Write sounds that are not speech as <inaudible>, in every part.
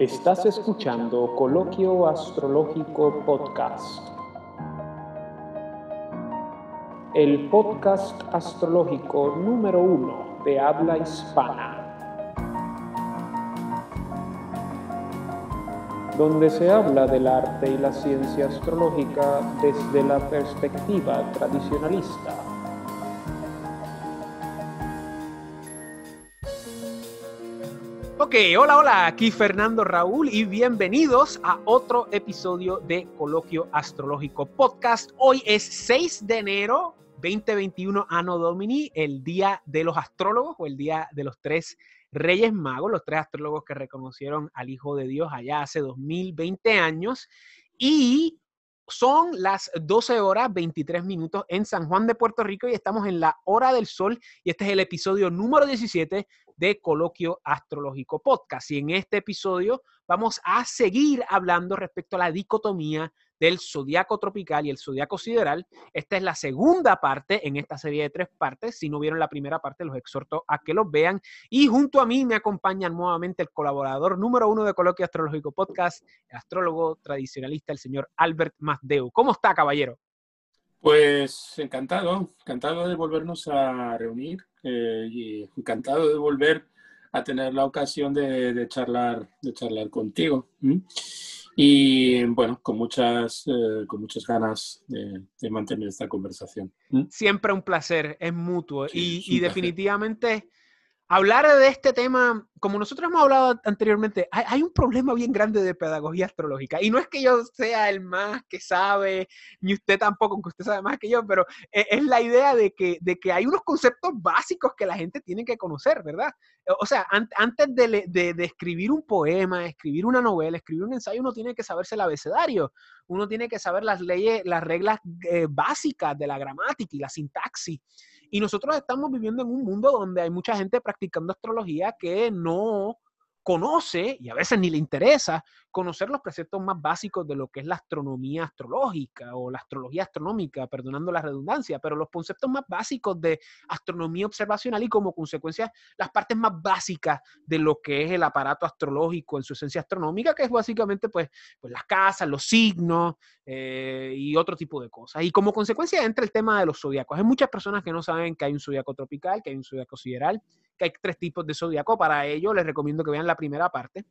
Estás escuchando Coloquio Astrológico Podcast. El podcast astrológico número uno de habla hispana. Donde se habla del arte y la ciencia astrológica desde la perspectiva tradicionalista. Ok, hola, hola, aquí Fernando Raúl y bienvenidos a otro episodio de Coloquio Astrológico Podcast. Hoy es 6 de enero 2021, Anno Domini, el día de los astrólogos o el día de los tres reyes magos, los tres astrólogos que reconocieron al Hijo de Dios allá hace 2020 años. Y son las 12 horas 23 minutos en San Juan de Puerto Rico y estamos en la hora del sol y este es el episodio número 17 de Coloquio Astrológico Podcast. Y en este episodio vamos a seguir hablando respecto a la dicotomía del zodiaco tropical y el zodiaco sideral. Esta es la segunda parte en esta serie de tres partes. Si no vieron la primera parte, los exhorto a que los vean. Y junto a mí me acompaña nuevamente el colaborador número uno de Coloquio Astrológico Podcast, el astrólogo tradicionalista, el señor Albert Mazdeu. ¿Cómo está, caballero? Pues encantado, encantado de volvernos a reunir eh, y encantado de volver a tener la ocasión de, charlar, de charlar contigo. Y bueno, con muchas, eh, con muchas ganas de, mantener esta conversación. Siempre un placer, es mutuo. y, y definitivamente hablar de este tema, como nosotros hemos hablado anteriormente, hay, un problema bien grande de pedagogía astrológica. Y no es que yo sea el más que sabe, ni usted tampoco, aunque usted sabe más que yo, pero e, es, la idea de que, de que hay unos conceptos básicos que la gente tiene que conocer, ¿verdad? O sea, antes de, escribir un poema, escribir una novela, escribir un ensayo, uno tiene que saberse el abecedario, uno tiene que saber las leyes, las reglas eh, básicas de la gramática y la sintaxis. Y nosotros estamos viviendo en un mundo donde hay mucha gente practicando astrología que no conoce, y a veces ni le interesa, conocer los preceptos más básicos de lo que es la astronomía astrológica o la astrología astronómica, perdonando la redundancia, pero los conceptos más básicos de astronomía observacional y como consecuencia las partes más básicas de lo que es el aparato astrológico en su esencia astronómica, que es básicamente pues, pues las casas, los signos eh, y otro tipo de cosas. Y como consecuencia entra el tema de los zodiacos. Hay muchas personas que no saben que hay un zodiaco tropical, que hay un zodiaco sideral, hay tres tipos de zodiaco. Para ello les recomiendo que vean la primera parte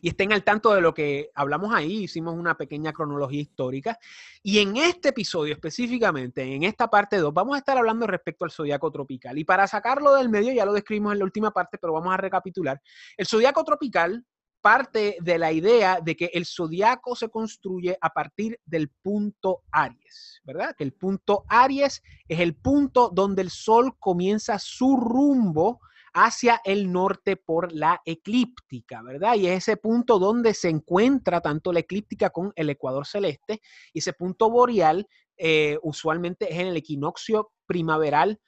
y estén al tanto de lo que hablamos ahí. Hicimos una pequeña cronología histórica. Y en este episodio específicamente, en esta parte 2, vamos a estar hablando respecto al zodiaco tropical. Y para sacarlo del medio, ya lo describimos en la última parte, pero vamos a recapitular. El zodiaco tropical parte de la idea de que el zodiaco se construye a partir del punto Aries, ¿verdad? Que el punto Aries es el punto donde el Sol comienza su rumbo hacia el norte por la eclíptica, ¿verdad? Y es ese punto donde se encuentra tanto la eclíptica con el ecuador celeste y ese punto boreal eh, usualmente es en el equinoccio primaveral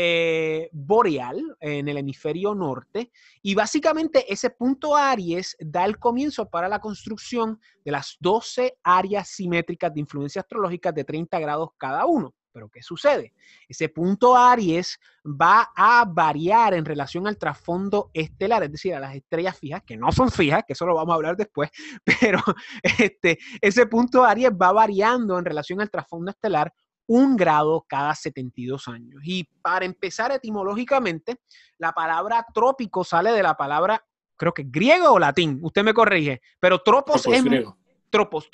eh, boreal en el hemisferio norte y básicamente ese punto Aries da el comienzo para la construcción de las 12 áreas simétricas de influencia astrológica de 30 grados cada uno. Pero ¿qué sucede? Ese punto Aries va a variar en relación al trasfondo estelar, es decir, a las estrellas fijas, que no son fijas, que eso lo vamos a hablar después, <laughs> pero este, ese punto Aries va variando en relación al trasfondo estelar un grado cada 72 años. Y para empezar etimológicamente, la palabra trópico sale de la palabra, creo que griego o latín, usted me corrige, pero tropos, es... Tropos,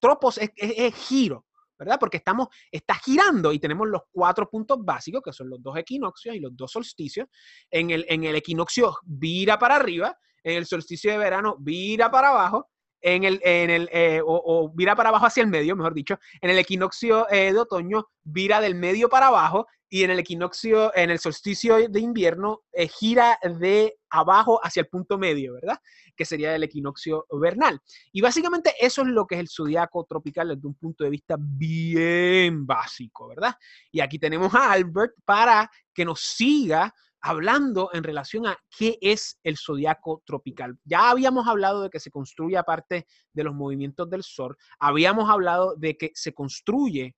tropos es giro. ¿verdad? Porque estamos, está girando y tenemos los cuatro puntos básicos, que son los dos equinoccios y los dos solsticios. En el, en el equinoccio vira para arriba, en el solsticio de verano vira para abajo, en el, en el eh, o, vira para abajo hacia el medio, mejor dicho, en el equinoccio eh, de otoño vira del medio para abajo y en el equinoccio, en el solsticio de invierno, eh, gira de abajo hacia el punto medio, ¿verdad? Que sería el equinoccio vernal. Y básicamente eso es lo que es el zodiaco tropical desde un punto de vista bien básico, ¿verdad? Y aquí tenemos a Albert para que nos siga hablando en relación a qué es el zodiaco tropical. Ya habíamos hablado de que se construye aparte de los movimientos del sol, habíamos hablado de que se construye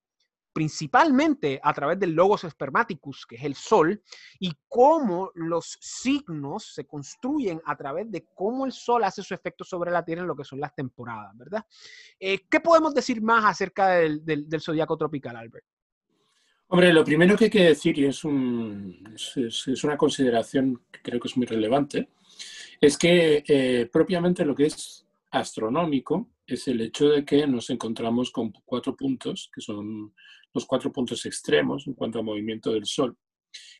principalmente a través del logos spermaticus, que es el sol, y cómo los signos se construyen a través de cómo el sol hace su efecto sobre la Tierra en lo que son las temporadas, ¿verdad? Eh, ¿Qué podemos decir más acerca del, del, zodiaco tropical, Albert? Hombre, lo primero que hay que decir, y es, un, una consideración que creo que es muy relevante, es que eh, propiamente lo que es astronómico es el hecho de que nos encontramos con cuatro puntos, que son los cuatro puntos extremos en cuanto a movimiento del Sol,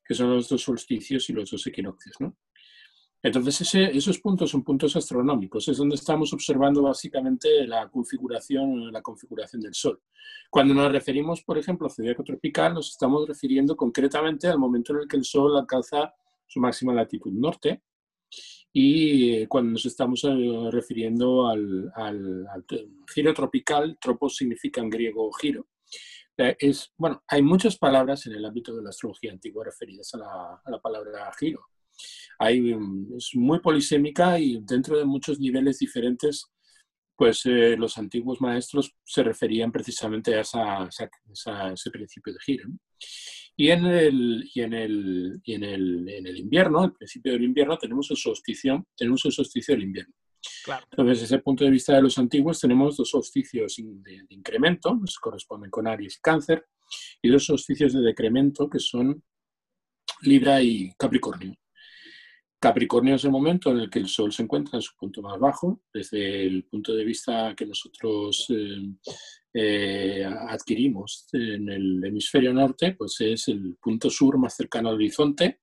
que son los dos solsticios y los dos equinoccios. ¿no? Entonces, esos puntos son puntos astronómicos, es donde estamos observando básicamente la configuración, la configuración del Sol. Cuando nos referimos, por ejemplo, al zodiaco tropical, nos estamos refiriendo concretamente al momento en el que el Sol alcanza su máxima latitud norte, y eh, cuando nos estamos eh, refiriendo al, al, giro tropical, tropos significa en griego giro, es, bueno, hay muchas palabras en el ámbito de la astrología antigua referidas a a la palabra giro. Hay, mm, es muy polisémica y dentro de muchos niveles diferentes, pues eh, los antiguos maestros se referían precisamente a, esa, ese principio de giro. Y, en el, y, en el, y en, el, en el invierno, el principio del invierno, tenemos el solsticio, tenemos el solsticio del invierno. Entonces, desde el punto de vista de los antiguos, tenemos dos solsticios de, incremento, que corresponden con Aries y Cáncer, y dos solsticios de decremento, que son Libra y Capricornio. Capricornio es el momento en el que el Sol se encuentra en su punto más bajo, desde el punto de vista que nosotros eh, eh, adquirimos en el hemisferio norte, pues es el punto sur más cercano al horizonte,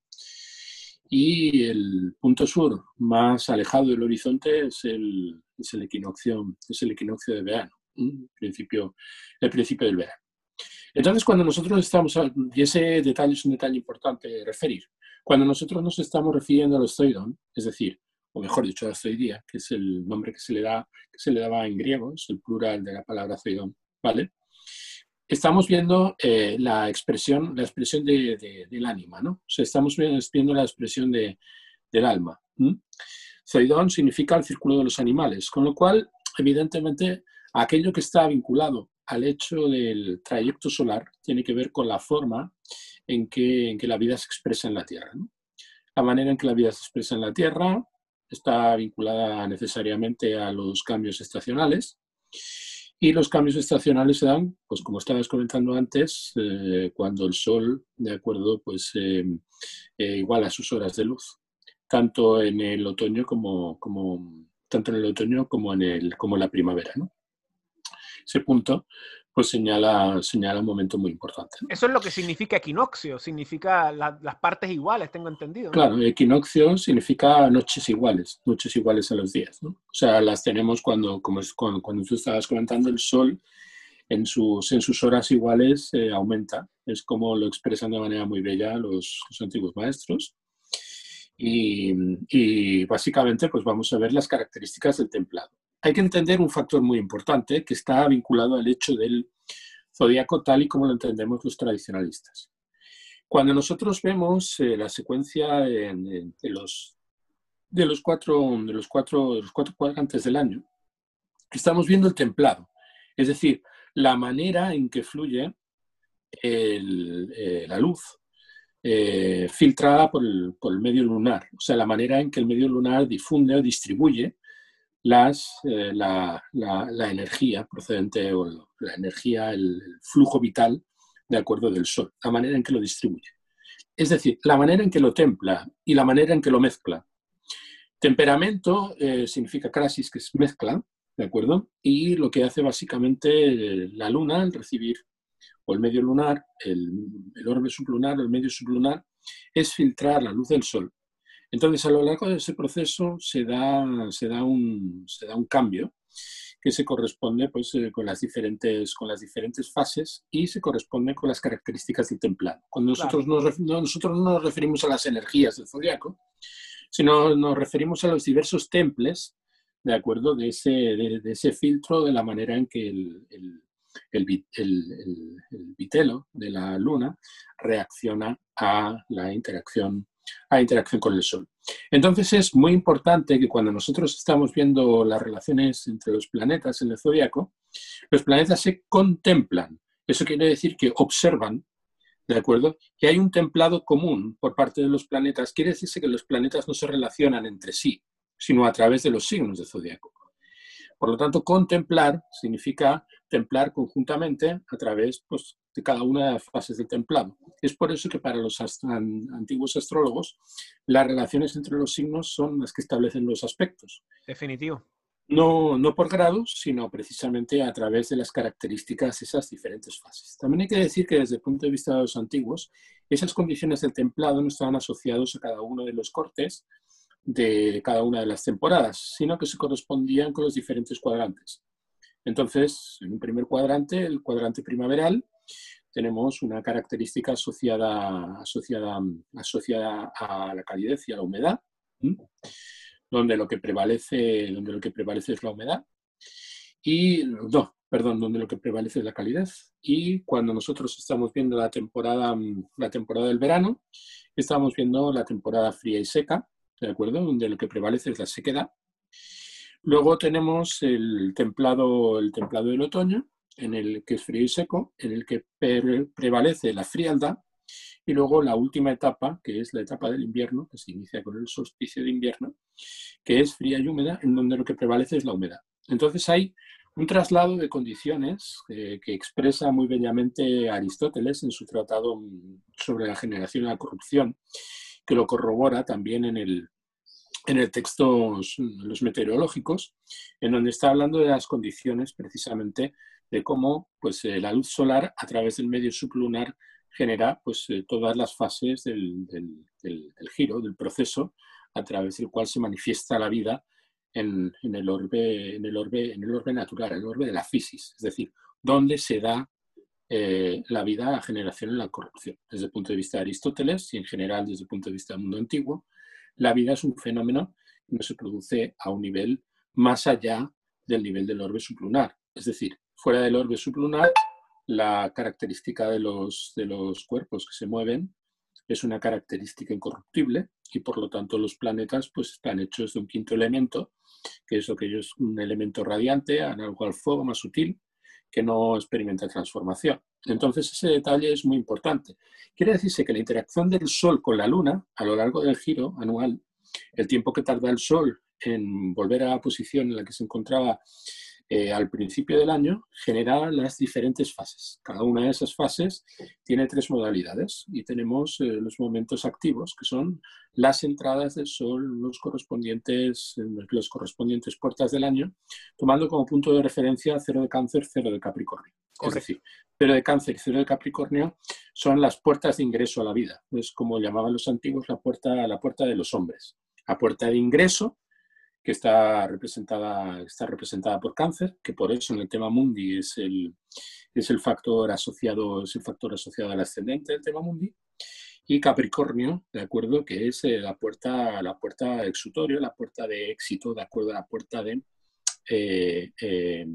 y el punto sur más alejado del horizonte es el, es el, equinoccio, es el equinoccio de verano, el principio, el principio del verano. Entonces, cuando nosotros estamos, y ese detalle es un detalle importante referir, cuando nosotros nos estamos refiriendo al ostoidón, es decir, o mejor dicho, ostoidía, que es el nombre que se le da, que se le daba en griego, es el plural de la palabra zoidón, ¿vale? estamos viendo eh, la expresión, la expresión del ánima, ¿no? O sea, estamos viendo la expresión del alma. Zoidón significa el círculo de los animales, con lo cual, evidentemente, aquello que está vinculado al hecho del trayecto solar tiene que ver con la forma en que, en que la vida se expresa en la Tierra. La manera en que la vida se expresa en la Tierra está vinculada necesariamente a los cambios estacionales y los cambios estacionales se dan, pues como estabas comentando antes, eh, cuando el Sol, de acuerdo, pues eh, eh, igual a sus horas de luz, tanto en el otoño como, como tanto en el otoño como en el como la primavera, ¿no? Ese punto pues señala, señala un momento muy importante. Eso es lo que significa equinoccio, signica las partes iguales, tengo entendido. Claro, equinoccio significa noches iguales, noches iguales a los días. ¿no? O sea, las tenemos cuando, como es, cuando, cuando, tú estabas comentando, el sol en sus, en sus horas iguales eh, aumenta. Es como lo expresan de manera muy bella los, los antiguos maestros. Y, y, básicamente pues vamos a ver las características del templado hay que entender un factor muy importante que está vinculado al hecho del zodiaco tal y como lo entendemos los tradicionalistas. Cuando nosotros vemos eh, la secuencia de, los, de, los cuatro, de los cuatro cuadrantes del año, estamos viendo el templado, es decir, la manera en que fluye eh, la luz eh, filtrada por el, por el medio lunar, o sea, la manera en que el medio lunar difunde o distribuye las, eh, la, la, energía procedente o la energía, el, flujo vital de acuerdo del Sol, la manera en que lo distribuye. Es decir, la manera en que lo templa y la manera en que lo mezcla. Temperamento eh, significa crasis, que es mezcla, ¿de acuerdo? Y lo que hace básicamente eh, la luna al recibir, o el medio lunar, el, el orbe sublunar el medio sublunar, es filtrar la luz del Sol entonces, a lo largo de ese proceso se da, se da, un, se da un cambio que se corresponde pues, eh, con, las diferentes, con las diferentes fases y se corresponde con las características del templado. Cuando nosotros, nos, nosotros no nos referimos a las energías del zodiaco, sino nos referimos a los diversos temples, de acuerdo, de ese, de, ese filtro, de la manera en que el, el, el, el, vitelo de la luna reacciona a la interacción a interacción con el Sol. Entonces es muy importante que cuando nosotros estamos viendo las relaciones entre los planetas en el zodiaco, los planetas se contemplan Eso quiere decir que observan, ¿de acuerdo? Que hay un templado común por parte de los planetas. Quiere decirse que los planetas no se relacionan entre sí, sino a través de los signos del zodiaco. Por lo tanto, contemplar significa templar conjuntamente a través pues, de cada una de las fases del templado. Es por eso que para los antiguos astrólogos las relaciones entre los signos son las que establecen los aspectos. Definitivo. No, no por grados, sino precisamente a través de las características de esas diferentes fases. También hay que decir que desde el punto de vista de los antiguos, esas condiciones del templado no estaban asociados a cada uno de los cortes, de cada una de las temporadas, sino que se correspondían con los diferentes cuadrantes. Entonces, en un primer cuadrante, el cuadrante primaveral, tenemos una característica asociada, a la calidez y a la humedad, donde lo que prevalece, donde lo que prevalece es la humedad, y no, perdón, donde lo que prevalece es la calidez. Y cuando nosotros estamos viendo la temporada, la temporada del verano, estamos viendo la temporada fría y seca, ¿de acuerdo? Donde lo que prevalece es la sequedad. Luego tenemos el templado, el templado del otoño, en el que es frío y seco, en el que prevalece la frialdad, y luego la última etapa, que es la etapa del invierno, que se inicia con el solsticio de invierno, que es fría y húmeda, en donde lo que prevalece es la humedad. Entonces hay un traslado de condiciones eh, que expresa muy bellamente Aristóteles en su tratado sobre la generación y la corrupción, que lo corrobora también en el, en el texto Los meteorológicos, en donde está hablando de las condiciones precisamente de cómo pues, eh, la luz solar a través del medio sublunar genera pues, eh, todas las fases del, del, giro, del proceso, a través del cual se manifiesta la vida en, en, el orbe, en, el orbe, en el orbe natural, en el orbe de la fisis, es decir, dónde se da eh, la vida, la generación y la corrupción. Desde el punto de vista de Aristóteles y en general desde el punto de vista del mundo antiguo, la vida es un fenómeno que no se produce a un nivel más allá del nivel del orbe sublunar. Es decir, fuera del orbe sublunar, la característica de los, de los cuerpos que se mueven es una característica incorruptible y por lo tanto los planetas pues, están hechos de un quinto elemento, que es lo que es un elemento radiante, análogo al fuego, más sutil, que no experimenta transformación. Entonces ese detalle es muy importante. Quiere decirse que la interacción del Sol con la Luna a lo largo del giro anual, el tiempo que tarda el Sol en volver a la posición en la que se encontraba eh, al principio del año genera las diferentes fases. Cada una de esas fases tiene tres modalidades y tenemos eh, los momentos activos, que son las entradas del Sol, los correspondientes, los correspondientes puertas del año, tomando como punto de referencia cero de cáncer, cero de Capricornio. Es decir, cero de cáncer y cero de Capricornio son las puertas de ingreso a la vida. Es como llamaban los antiguos la puerta, la puerta de los hombres. La puerta de ingreso que está representada, está representada por cáncer, que por eso en el tema mundi es el, es el, factor, asociado, es el factor asociado al ascendente del tema mundi, y Capricornio, de acuerdo, que es eh, la puerta, la puerta exutorio, la puerta de éxito, de acuerdo la puerta de, eh, eh,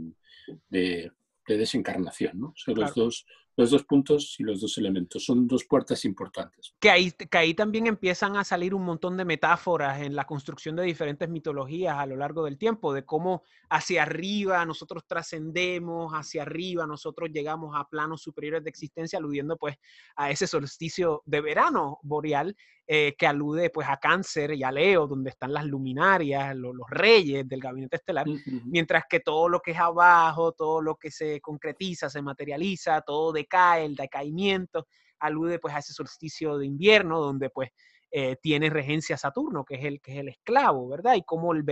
de, desencarnación. ¿no? Son los dos los dos puntos y los dos elementos. Son dos puertas importantes. Que ahí, que ahí también empiezan a salir un montón de metáforas en la construcción de diferentes mitologías a lo largo del tiempo, de cómo hacia arriba nosotros trascendemos, hacia arriba nosotros llegamos a planos superiores de existencia, aludiendo pues a ese solsticio de verano boreal eh, que alude pues a Cáncer y a Leo, donde están las luminarias, los reyes del gabinete estelar, mientras que todo lo que es abajo, todo lo que se concretiza, se materializa, todo decae, el decaimiento, alude pues a ese solsticio de invierno, donde pues eh, tiene regencia Saturno, que es el, que es el esclavo, ¿verdad? Y como el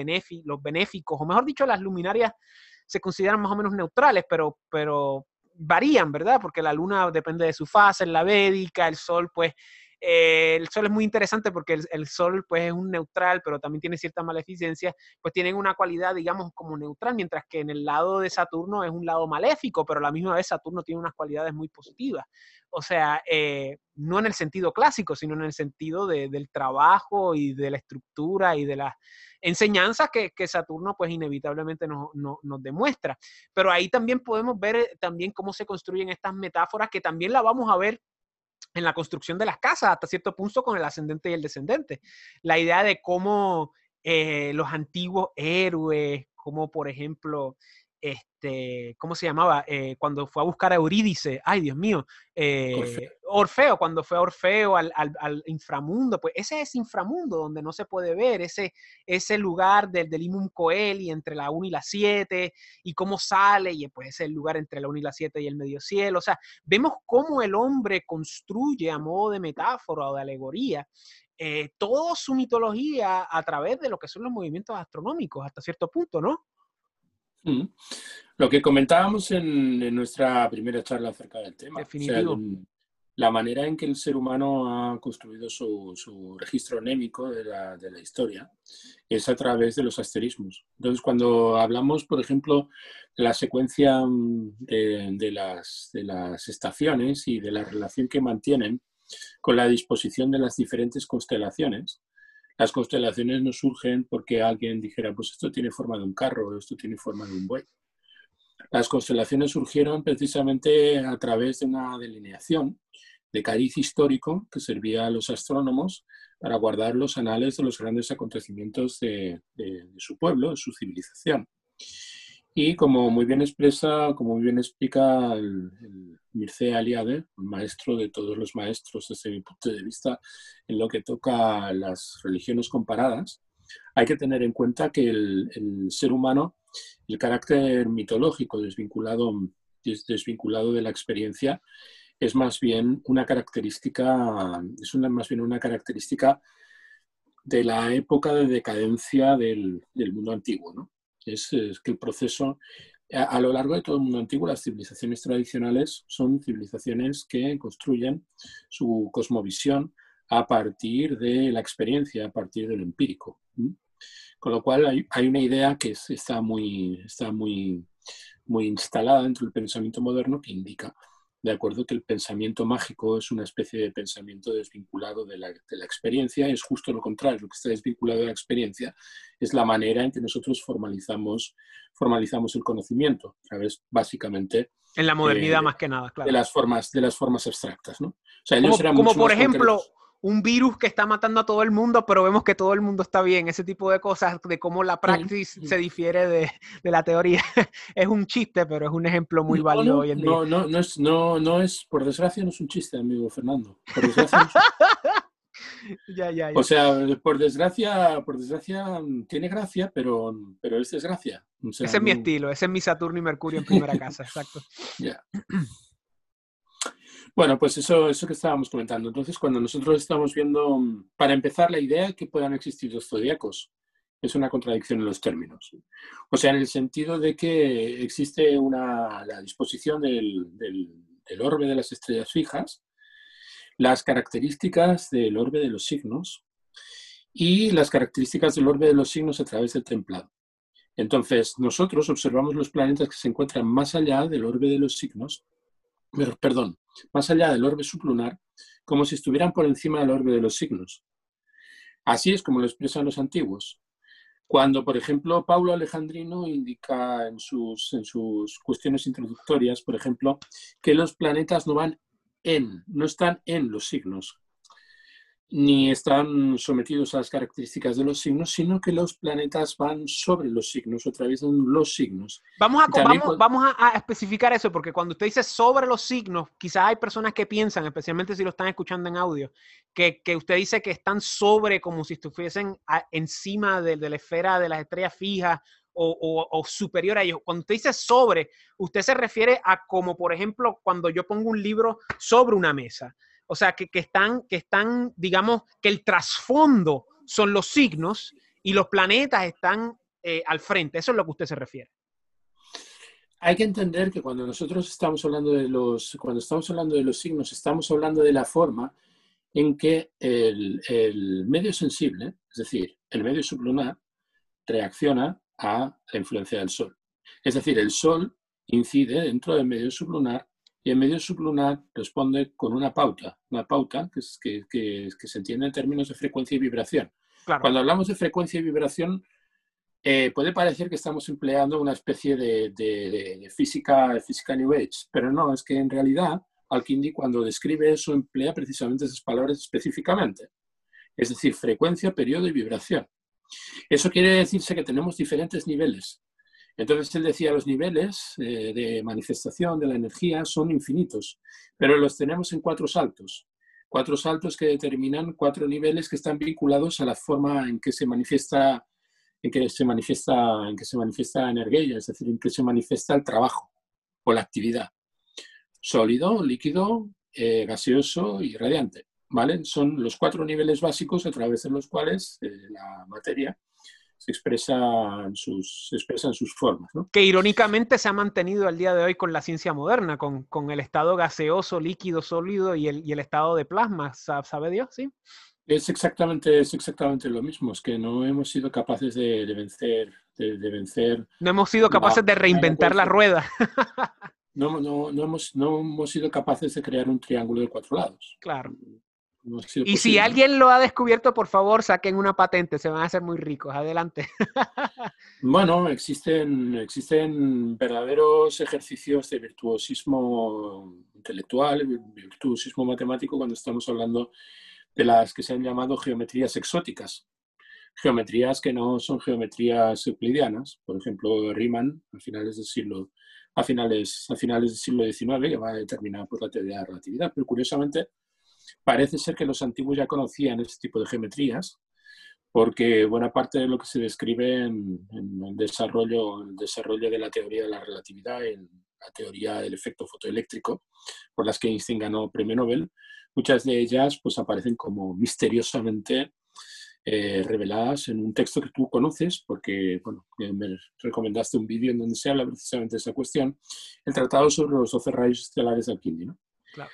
los benéficos, o mejor dicho, las luminarias se consideran más o menos neutrales, pero, pero varían, ¿verdad? Porque la luna depende de su fase, en la védica, el sol pues eh, el Sol es muy interesante porque el, Sol pues es un neutral, pero también tiene cierta maleficencia, pues tienen una cualidad, digamos, como neutral, mientras que en el lado de Saturno es un lado maléfico, pero a la misma vez Saturno tiene unas cualidades muy positivas. O sea, eh, no en el sentido clásico, sino en el sentido del trabajo y de la estructura y de las enseñanzas que, Saturno pues inevitablemente nos, nos, demuestra. Pero ahí también podemos ver eh, también cómo se construyen estas metáforas que también la vamos a ver en la construcción de las casas, hasta cierto punto con el ascendente y el descendente. La idea de cómo eh, los antiguos héroes, como por ejemplo este, ¿cómo se llamaba? Eh, cuando fue a buscar a Eurídice, ay Dios mío, eh, Orfeo. cuando fue a Orfeo al, inframundo, pues ese es inframundo donde no se puede ver, ese, ese lugar del, del Imum Coeli entre la 1 y la 7, y cómo sale, y pues es el lugar entre la 1 y la 7 y el medio cielo, o sea, vemos cómo el hombre construye a modo de metáfora o de alegoría eh, toda su mitología a través de lo que son los movimientos astronómicos hasta cierto punto, ¿no? Mm. Lo que comentábamos en, nuestra primera charla acerca del tema. la manera en que el ser humano ha construido su, registro anémico de la, historia es a través de los asterismos. Entonces, cuando hablamos, por ejemplo, de la secuencia mm, de, las, de las estaciones y de la relación que mantienen con la disposición de las diferentes constelaciones, las constelaciones no surgen porque alguien dijera, pues esto tiene forma de un carro, esto tiene forma de un buey. Las constelaciones surgieron precisamente a través de una delineación de cariz histórico que servía a los astrónomos para guardar los anales de los grandes acontecimientos de, su pueblo, de su civilización. Y como muy bien expresa, como muy bien explica el, el Mircea Eliade, maestro de todos los maestros desde mi punto de vista en lo que toca a las religiones comparadas, hay que tener en cuenta que el, ser humano, el carácter mitológico desvinculado, desvinculado de la experiencia, es más bien una característica, es una, más bien una característica de la época de decadencia del, del mundo antiguo. ¿no? Es, que el proceso, a, lo largo de todo el mundo antiguo, las civilizaciones tradicionales son civilizaciones que construyen su cosmovisión a partir de la experiencia, a partir del empírico. Con lo cual hay, una idea que está, muy, está muy, muy instalada dentro del pensamiento moderno que indica de acuerdo que el pensamiento mágico es una especie de pensamiento desvinculado de la, de la, experiencia, es justo lo contrario, lo que está desvinculado de la experiencia es la manera en que nosotros formalizamos, formalizamos el conocimiento, a través básicamente... En la modernidad más que nada, claro. De las formas, de las formas abstractas, ¿no? O sea, como, como por ejemplo, un virus que está matando a todo el mundo, pero vemos que todo el mundo está bien. Ese tipo de cosas, de cómo la práctica se difiere de, la teoría. <laughs> es un chiste, pero es un ejemplo muy válido hoy en día. No, no, no es, no, no es, por desgracia, no es un chiste, amigo Fernando. Por desgracia. <laughs> ya, ya, O sea, por desgracia, por desgracia tiene gracia, pero, pero es desgracia. ese es mi estilo, ese es mi Saturno y Mercurio en primera <laughs> casa, exacto. Ya. <clears throat> Bueno, pues eso, eso que estábamos comentando. Entonces, cuando nosotros estamos viendo, para empezar, la idea que puedan existir los zodiacos es una contradicción en los términos. O sea, en el sentido de que existe una, la disposición del, del, orbe de las estrellas fijas, las características del orbe de los signos y las características del orbe de los signos a través del templado. Entonces, nosotros observamos los planetas que se encuentran más allá del orbe de los signos perdón, más allá del orbe sublunar, como si estuvieran por encima del orbe de los signos. Así es como lo expresan los antiguos. Cuando, por ejemplo, Paulo Alejandrino indica en sus, en sus cuestiones introductorias, por ejemplo, que los planetas no van en, no están en los signos, ni están sometidos a las características de los signos, sino que los planetas van sobre los signos o atraviesan los signos. Vamos a, vamos, a, especificar eso, porque cuando usted dice sobre los signos, quizás hay personas que piensan, especialmente si lo están escuchando en audio, que, usted dice que están sobre como si estuviesen encima de, la esfera de las estrellas fijas o, o, superior a ellos. Cuando usted dice sobre, usted se refiere a como, por ejemplo, cuando yo pongo un libro sobre una mesa. O sea, que, están, que están, digamos, que el trasfondo son los signos y los planetas están eh, al frente. Eso es lo que usted se refiere. Hay que entender que cuando nosotros estamos hablando de los, cuando estamos hablando de los signos, estamos hablando de la forma en que el, el medio sensible, es decir, el medio sublunar, reacciona a la influencia del Sol. Es decir, el Sol incide dentro del medio sublunar y el medio sublunar responde con una pauta, una pauta que, que, que, se entiende en términos de frecuencia y vibración. Cuando hablamos de frecuencia y vibración, eh, puede parecer que estamos empleando una especie de, de, física, de física New Age, pero no, es que en realidad Al-Kindi cuando describe eso emplea precisamente esas palabras específicamente. Es decir, frecuencia, periodo y vibración. Eso quiere decirse que tenemos diferentes niveles Entonces él decía, los niveles eh, de manifestación de la energía son infinitos, pero los tenemos en cuatro saltos. Cuatro saltos que determinan cuatro niveles que están vinculados a la forma en que se manifiesta, en que se manifiesta, en que se manifiesta energía, es decir, en que se manifiesta el trabajo o la actividad. Sólido, líquido, eh, gaseoso y radiante. ¿vale? Son los cuatro niveles básicos a través de los cuales eh, la materia se expresa en sus, expresa sus formas. Que irónicamente se ha mantenido al día de hoy con la ciencia moderna, con, con el estado gaseoso, líquido, sólido y el, y el estado de plasma, ¿sabe Dios? Sí. Es exactamente, es exactamente lo mismo, es que no hemos sido capaces de, de vencer, de, de, vencer. No hemos sido capaces de reinventar la rueda. <laughs> no, no, no, hemos, no hemos sido capaces de crear un triángulo de cuatro lados. Claro y si alguien lo ha descubierto, por favor, saquen una patente, se van a hacer muy ricos. Adelante. <laughs> bueno, existen, existen verdaderos ejercicios de virtuosismo intelectual, virtuosismo matemático, cuando estamos hablando de las que se han llamado geometrías exóticas. Geometrías que no son geometrías euclidianas. Por ejemplo, Riemann, a finales del siglo, a finales, a finales del siglo XIX, que va a determinar pues, la teoría de la relatividad. Pero curiosamente, Parece ser que los antiguos ya conocían este tipo de geometrías, porque buena parte de lo que se describe en, el, desarrollo, el desarrollo de la teoría de la relatividad, en la teoría del efecto fotoeléctrico, por las que Einstein ganó premio Nobel, muchas de ellas pues, aparecen como misteriosamente eh, reveladas en un texto que tú conoces, porque bueno, me recomendaste un vídeo en donde se habla precisamente de esa cuestión, el Tratado sobre los 12 rayos estelares de Alquini. ¿no? Claro.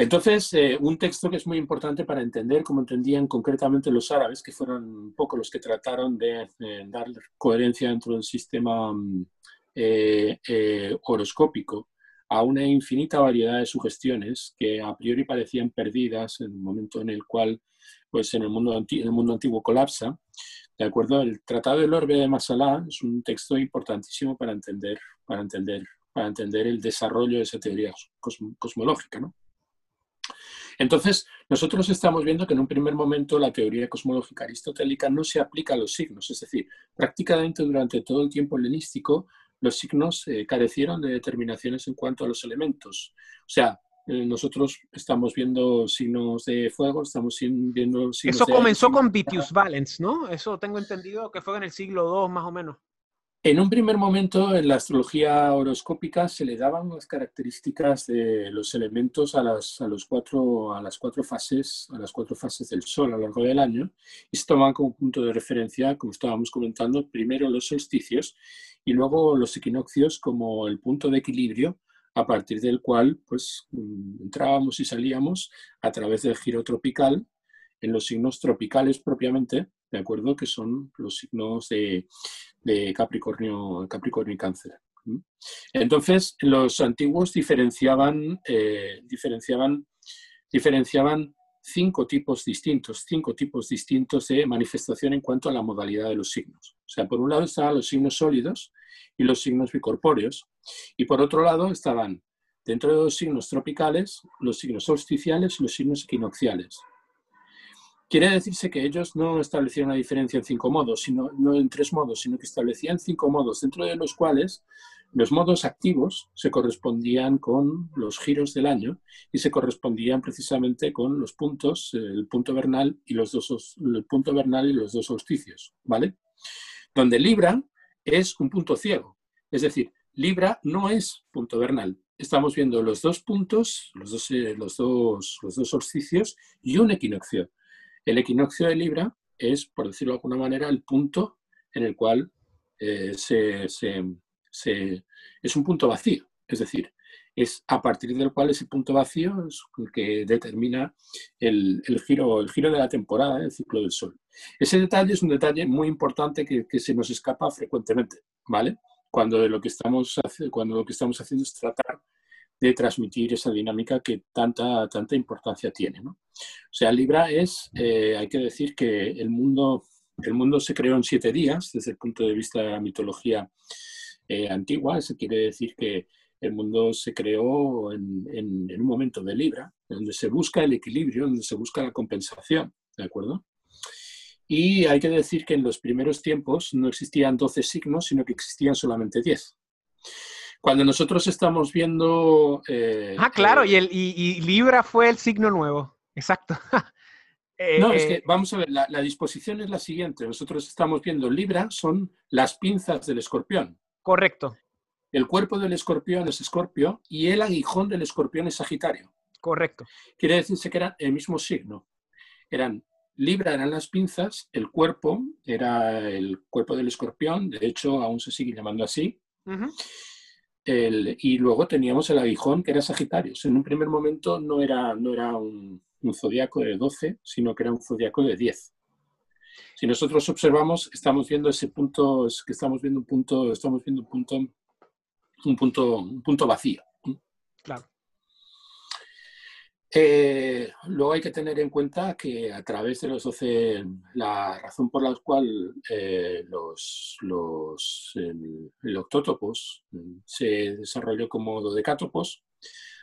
Entonces, eh, un texto que es muy importante para entender cómo entendían concretamente los árabes, que fueron un poco los que trataron de eh, dar coherencia dentro del sistema mm, eh, horoscópico a una infinita variedad de sugestiones que a priori parecían perdidas en el momento en el cual, pues en el mundo, antiguo, colapsa. De acuerdo, el Tratado del Orbe de Masalá es un texto importantísimo para entender, para entender, para entender el desarrollo de esa teoría cosmológica, ¿no? Entonces, nosotros estamos viendo que en un primer momento la teoría cosmológica aristotélica no se aplica a los signos, es decir, prácticamente durante todo el tiempo helenístico los signos eh, carecieron de determinaciones en cuanto a los elementos. O sea, eh, nosotros estamos viendo signos de fuego, estamos viendo signos Eso comenzó con Vitius Valens, ¿no? Eso tengo entendido que fue en el siglo II más o menos. En un primer momento, en la astrología horoscópica se le daban las características de los elementos a las, a los cuatro, a las cuatro fases, a las cuatro fases del Sol a lo largo del año y se tomaban como punto de referencia, como estábamos comentando, primero los solsticios y luego los equinoccios como el punto de equilibrio a partir del cual pues mm, entrábamos y salíamos a través del giro tropical en los signos tropicales propiamente, ¿de acuerdo? Que son los signos de, Capricornio, Capricornio y Cáncer. Entonces, los antiguos diferenciaban, eh, diferenciaban, diferenciaban cinco tipos distintos, cinco tipos distintos de manifestación en cuanto a la modalidad de los signos. O sea, por un lado estaban los signos sólidos y los signos bicorpóreos, y por otro lado estaban, dentro de los signos tropicales, los signos solsticiales y los signos equinocciales. Quiere decirse que ellos no establecieron la diferencia en cinco modos, sino no en tres modos, sino que establecían cinco modos, dentro de los cuales los modos activos se correspondían con los giros del año y se correspondían precisamente con los puntos, el punto vernal y los dos, el punto vernal y los dos solsticios, ¿vale? Donde Libra es un punto ciego, es decir, Libra no es punto vernal. Estamos viendo los dos puntos, los dos, eh, los dos, los dos solsticios y un equinoccio. El equinoccio de Libra es, por decirlo de alguna manera, el punto en el cual eh, es un punto vacío. Es decir, es a partir del cual ese punto vacío es el que determina el, giro, el giro de la temporada, el ciclo del Sol. Ese detalle es un detalle muy importante que, se nos escapa frecuentemente, ¿vale? Cuando lo, que estamos, cuando lo que estamos haciendo es tratar de transmitir esa dinámica que tanta, tanta importancia tiene. ¿no? O sea, Libra es, eh, hay que decir que el mundo, el mundo se creó en siete días desde el punto de vista de la mitología eh, antigua. Eso quiere decir que el mundo se creó en, en, un momento de Libra, donde se busca el equilibrio, donde se busca la compensación, ¿de acuerdo? Y hay que decir que en los primeros tiempos no existían 12 signos, sino que existían solamente 10. Cuando nosotros estamos viendo... Eh, ah, claro, y, el, y, Libra fue el signo nuevo. Exacto. <laughs> no, es que vamos a ver, la, la, disposición es la siguiente. Nosotros estamos viendo Libra, son las pinzas del escorpión. Correcto. El cuerpo del escorpión es escorpio y el aguijón del escorpión es sagitario. Correcto. Quiere decirse que eran el mismo signo. Eran Libra eran las pinzas, el cuerpo era el cuerpo del escorpión, de hecho aún se sigue llamando así. Y luego teníamos el aguijón que era Sagitario. En un primer momento no era, no era un, un zodiaco de 12, sino que era un zodiaco de 10. Si nosotros observamos, estamos viendo ese punto, es que estamos viendo un punto, estamos viendo un punto, un punto, un punto vacío. Claro. Eh, luego hay que tener en cuenta que a través de los 12, la razón por la cual eh, los, los, el, octótopos mm, se desarrolló como dodecátopos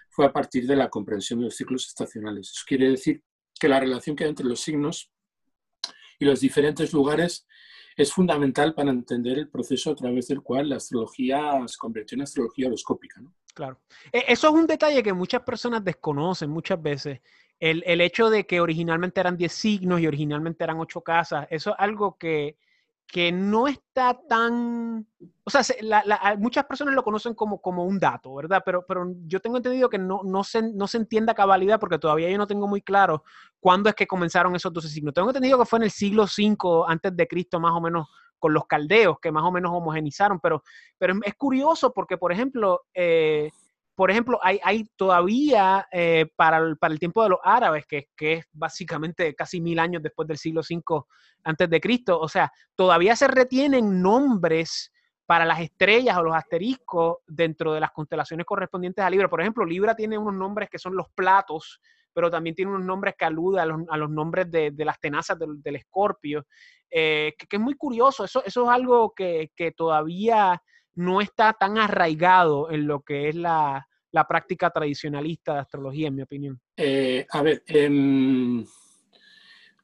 fue a partir de la comprensión de los ciclos estacionales. Eso quiere decir que la relación que hay entre los signos y los diferentes lugares es fundamental para entender el proceso a través del cual la astrología se convirtió en astrología horoscópica. ¿no? Claro. E, eso es un detalle que muchas personas desconocen muchas veces. El, el hecho de que originalmente eran 10 signos y originalmente eran 8 casas, eso es algo que, que no está tan... O sea, muchas personas lo conocen como, como un dato, ¿verdad? Pero, pero yo tengo entendido que no, no, se, no se entiende cabalidad porque todavía yo no tengo muy claro cuándo es que comenzaron esos 12 signos. Tengo entendido que fue en el siglo V antes de Cristo, más o menos, con los caldeos, que más o menos homogenizaron, pero, pero es curioso porque, por ejemplo, eh, por ejemplo, hay, todavía eh, para, el, para, el, tiempo de los árabes, que, que, es básicamente casi mil años después del siglo V antes de Cristo, o sea, todavía se retienen nombres para las estrellas o los asteriscos dentro de las constelaciones correspondientes a Libra. Por ejemplo, Libra tiene unos nombres que son los platos, pero también tiene unos nombres que aluden a los, a los nombres de, de, las tenazas del, del escorpio, eh, que, que, es muy curioso. Eso, eso es algo que, que todavía no está tan arraigado en lo que es la, la práctica tradicionalista de astrología, en mi opinión. Eh, a ver, em,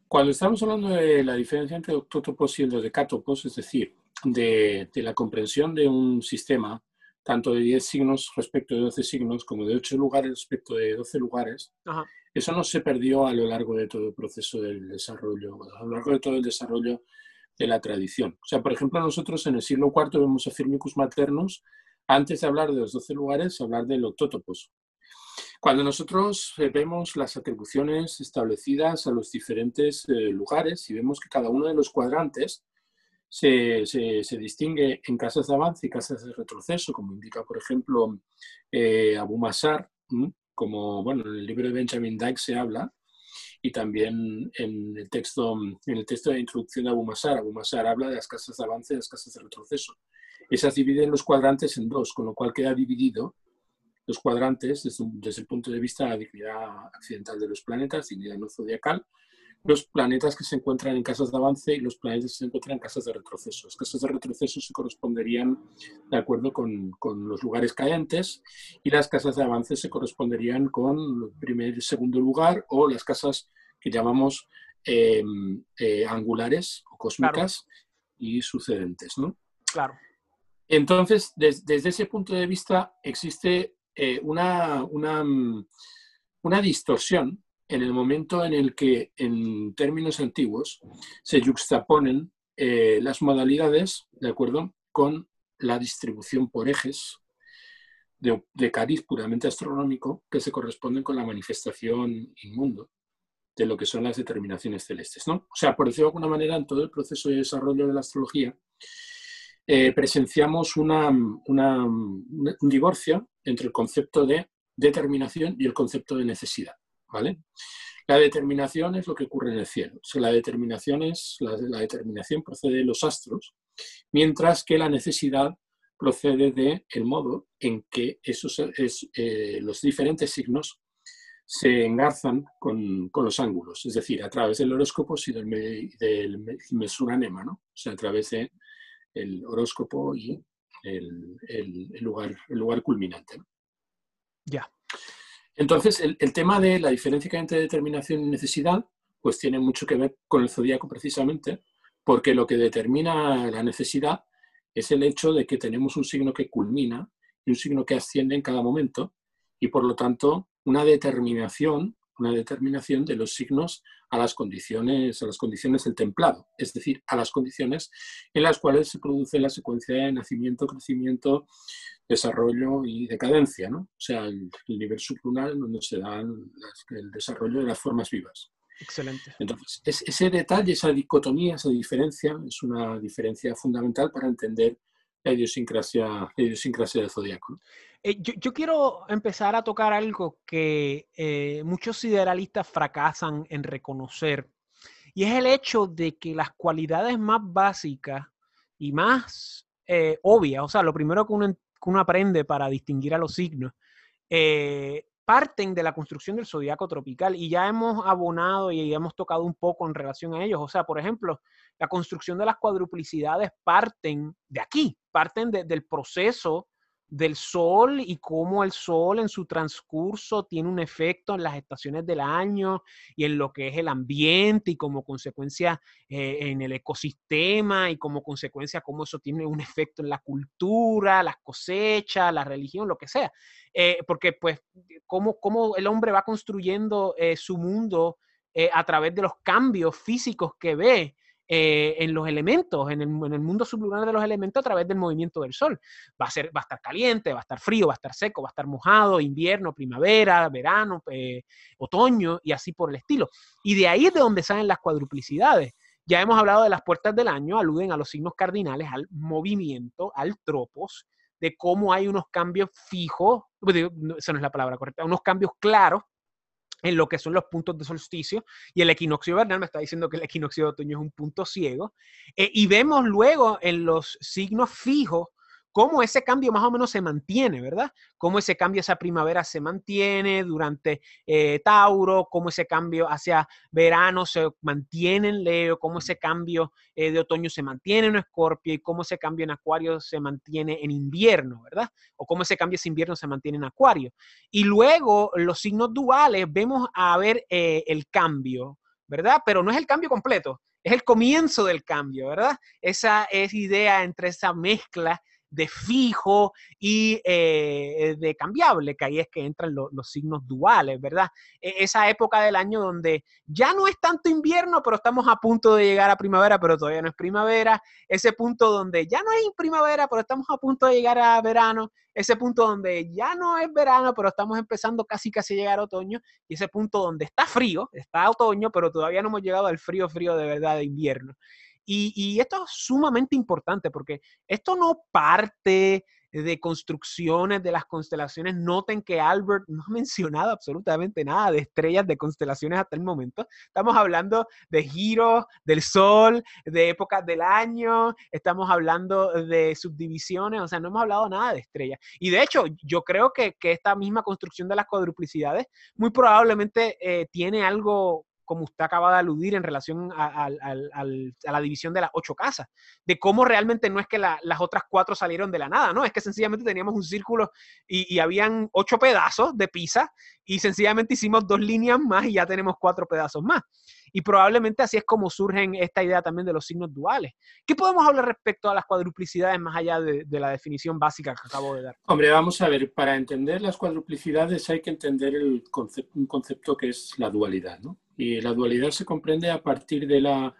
cuando estamos hablando de la diferencia entre octótopos y el decátopos, es decir, de, de, la comprensión de un sistema, tanto de 10 signos respecto de 12 signos, como de 8 lugares respecto de 12 lugares, eso no se perdió a lo largo de todo el proceso del desarrollo, a lo largo de todo el desarrollo de la tradición. O sea, por ejemplo, nosotros en el siglo IV vemos a Firmicus Maternus, antes de hablar de los doce lugares, hablar del octótopos. Cuando nosotros eh, vemos las atribuciones establecidas a los diferentes eh, lugares y vemos que cada uno de los cuadrantes se, distingue en casas de avance y casas de retroceso, como indica, por ejemplo, eh, Abu Masar, como bueno, en el libro de Benjamin Dyke se habla, y también en el texto, en el texto de introducción de Abu Masar. Abu Masar habla de las casas de avance y las casas de retroceso. Esas dividen los cuadrantes en dos, con lo cual queda dividido los cuadrantes desde, desde el punto de vista de la dignidad accidental de los planetas, dignidad no zodiacal, los planetas que se encuentran en casas de avance y los planetas que se encuentran en casas de retroceso. Las casas de retroceso se corresponderían de acuerdo con, con los lugares caentes y las casas de avance se corresponderían con el primer y segundo lugar o las casas que llamamos em, eh, angulares o cósmicas y sucedentes. ¿no? Claro. Entonces, desde ese punto de vista existe eh, una, una, una distorsión en el momento en el que, en términos antiguos, se juxtaponen eh, las modalidades, ¿de acuerdo?, con la distribución por ejes de, cariz puramente astronómico que se corresponden con la manifestación inmundo de lo que son las determinaciones celestes. O sea, por decirlo de alguna manera, en todo el proceso de desarrollo de la astrología, eh, presenciamos un divorcio entre el concepto de determinación y el concepto de necesidad. La determinación es lo que ocurre en el cielo. la determinación es la, determinación procede de los astros, mientras que la necesidad procede del el modo en que esos, es, eh, los diferentes signos se engarzan con, los ángulos, es decir, a través del horóscopo y del, del mesuranema, ¿no? o sea, a través del el horóscopo y el, lugar, el lugar culminante. Ya. Entonces, el, tema de la diferencia entre determinación y necesidad pues tiene mucho que ver con el zodíaco precisamente, porque lo que determina la necesidad es el hecho de que tenemos un signo que culmina y un signo que asciende en cada momento y por lo tanto una determinación, una determinación de los signos a las condiciones, a las condiciones del templado, es decir, a las condiciones en las cuales se produce la secuencia de nacimiento, crecimiento, desarrollo y decadencia, ¿no? O sea, el, nivel sublunar donde se da el desarrollo de las formas vivas. Excelente. Entonces, ese detalle, esa dicotomía, esa diferencia, es una diferencia fundamental para entender la idiosincrasia, la idiosincrasia del zodiaco. Eh, yo, quiero empezar a tocar algo que eh, muchos sideralistas fracasan en reconocer, y es el hecho de que las cualidades más básicas y más eh, obvias, o sea, lo primero que uno, uno, aprende para distinguir a los signos, parten de la construcción del zodiaco tropical y ya hemos abonado y hemos tocado un poco en relación a ellos. O sea, por ejemplo, la construcción de las cuadruplicidades parten de aquí, parten del proceso del sol y cómo el sol en su transcurso tiene un efecto en las estaciones del año y en lo que es el ambiente y como consecuencia eh, en el ecosistema y como consecuencia cómo eso tiene un efecto en la cultura, las cosechas, la religión, lo que sea. Eh, porque pues cómo, cómo, el hombre va construyendo eh, su mundo a través de los cambios físicos que ve eh, en los elementos, en el, mundo sublunar de los elementos a través del movimiento del sol. Va a, ser, va a estar caliente, va a estar frío, va a estar seco, va a estar mojado, invierno, primavera, verano, eh, otoño y así por el estilo. Y de ahí es de donde salen las cuadruplicidades. Ya hemos hablado de las puertas del año, aluden a los signos cardinales, al movimiento, al tropos, de cómo hay unos cambios fijos, esa no es la palabra correcta, unos cambios claros en lo que son los puntos de solsticio y el equinoccio vernal me está diciendo que el equinoccio de otoño es un punto ciego. Eh, y vemos luego en los signos fijos cómo ese cambio más o menos se mantiene, ¿verdad? Cómo ese cambio hacia primavera se mantiene durante eh, Tauro, cómo ese cambio hacia verano se mantiene en Leo, cómo ese cambio eh, de otoño se mantiene en Escorpio y cómo ese cambio en Acuario se mantiene en invierno, ¿verdad? O cómo ese cambio ese invierno se mantiene en Acuario. Y luego los signos duales vemos a ver eh, el cambio, ¿verdad? Pero no es el cambio completo, es el comienzo del cambio, ¿verdad? Esa es idea entre esa mezcla de fijo y eh, de cambiable, que ahí es que entran los signos duales, ¿verdad? E, esa época del año donde ya no es tanto invierno, pero estamos a punto de llegar a primavera, pero todavía no es primavera, ese punto donde ya no es primavera, pero estamos a punto de llegar a verano, ese punto donde ya no es verano, pero estamos empezando casi casi a llegar a otoño, y ese punto donde está frío, está otoño, pero todavía no hemos llegado al frío, frío de verdad de invierno. Y, esto es sumamente importante porque esto no parte de construcciones de las constelaciones. Noten que Albert no ha <laughs> mencionado absolutamente nada de estrellas de constelaciones hasta el momento. Estamos hablando de giros del sol, de épocas del año, estamos hablando de subdivisiones, o sea, no hemos hablado nada de estrellas. Y de hecho, yo creo que, esta misma construcción de las cuadruplicidades muy probablemente eh, tiene algo como usted acaba de aludir en relación a, la división de las ocho casas, de cómo realmente no es que las otras cuatro salieron de la nada, ¿no? Es que sencillamente teníamos un círculo y, y, habían ocho pedazos de pizza y sencillamente hicimos dos líneas más y ya tenemos cuatro pedazos más. Y probablemente así es como surgen esta idea también de los signos duales. ¿Qué podemos hablar respecto a las cuadruplicidades más allá de, la definición básica que acabo de dar? Hombre, vamos a ver, para entender las cuadruplicidades hay que entender el un concepto que es la dualidad, ¿no? Y la dualidad se comprende a partir de la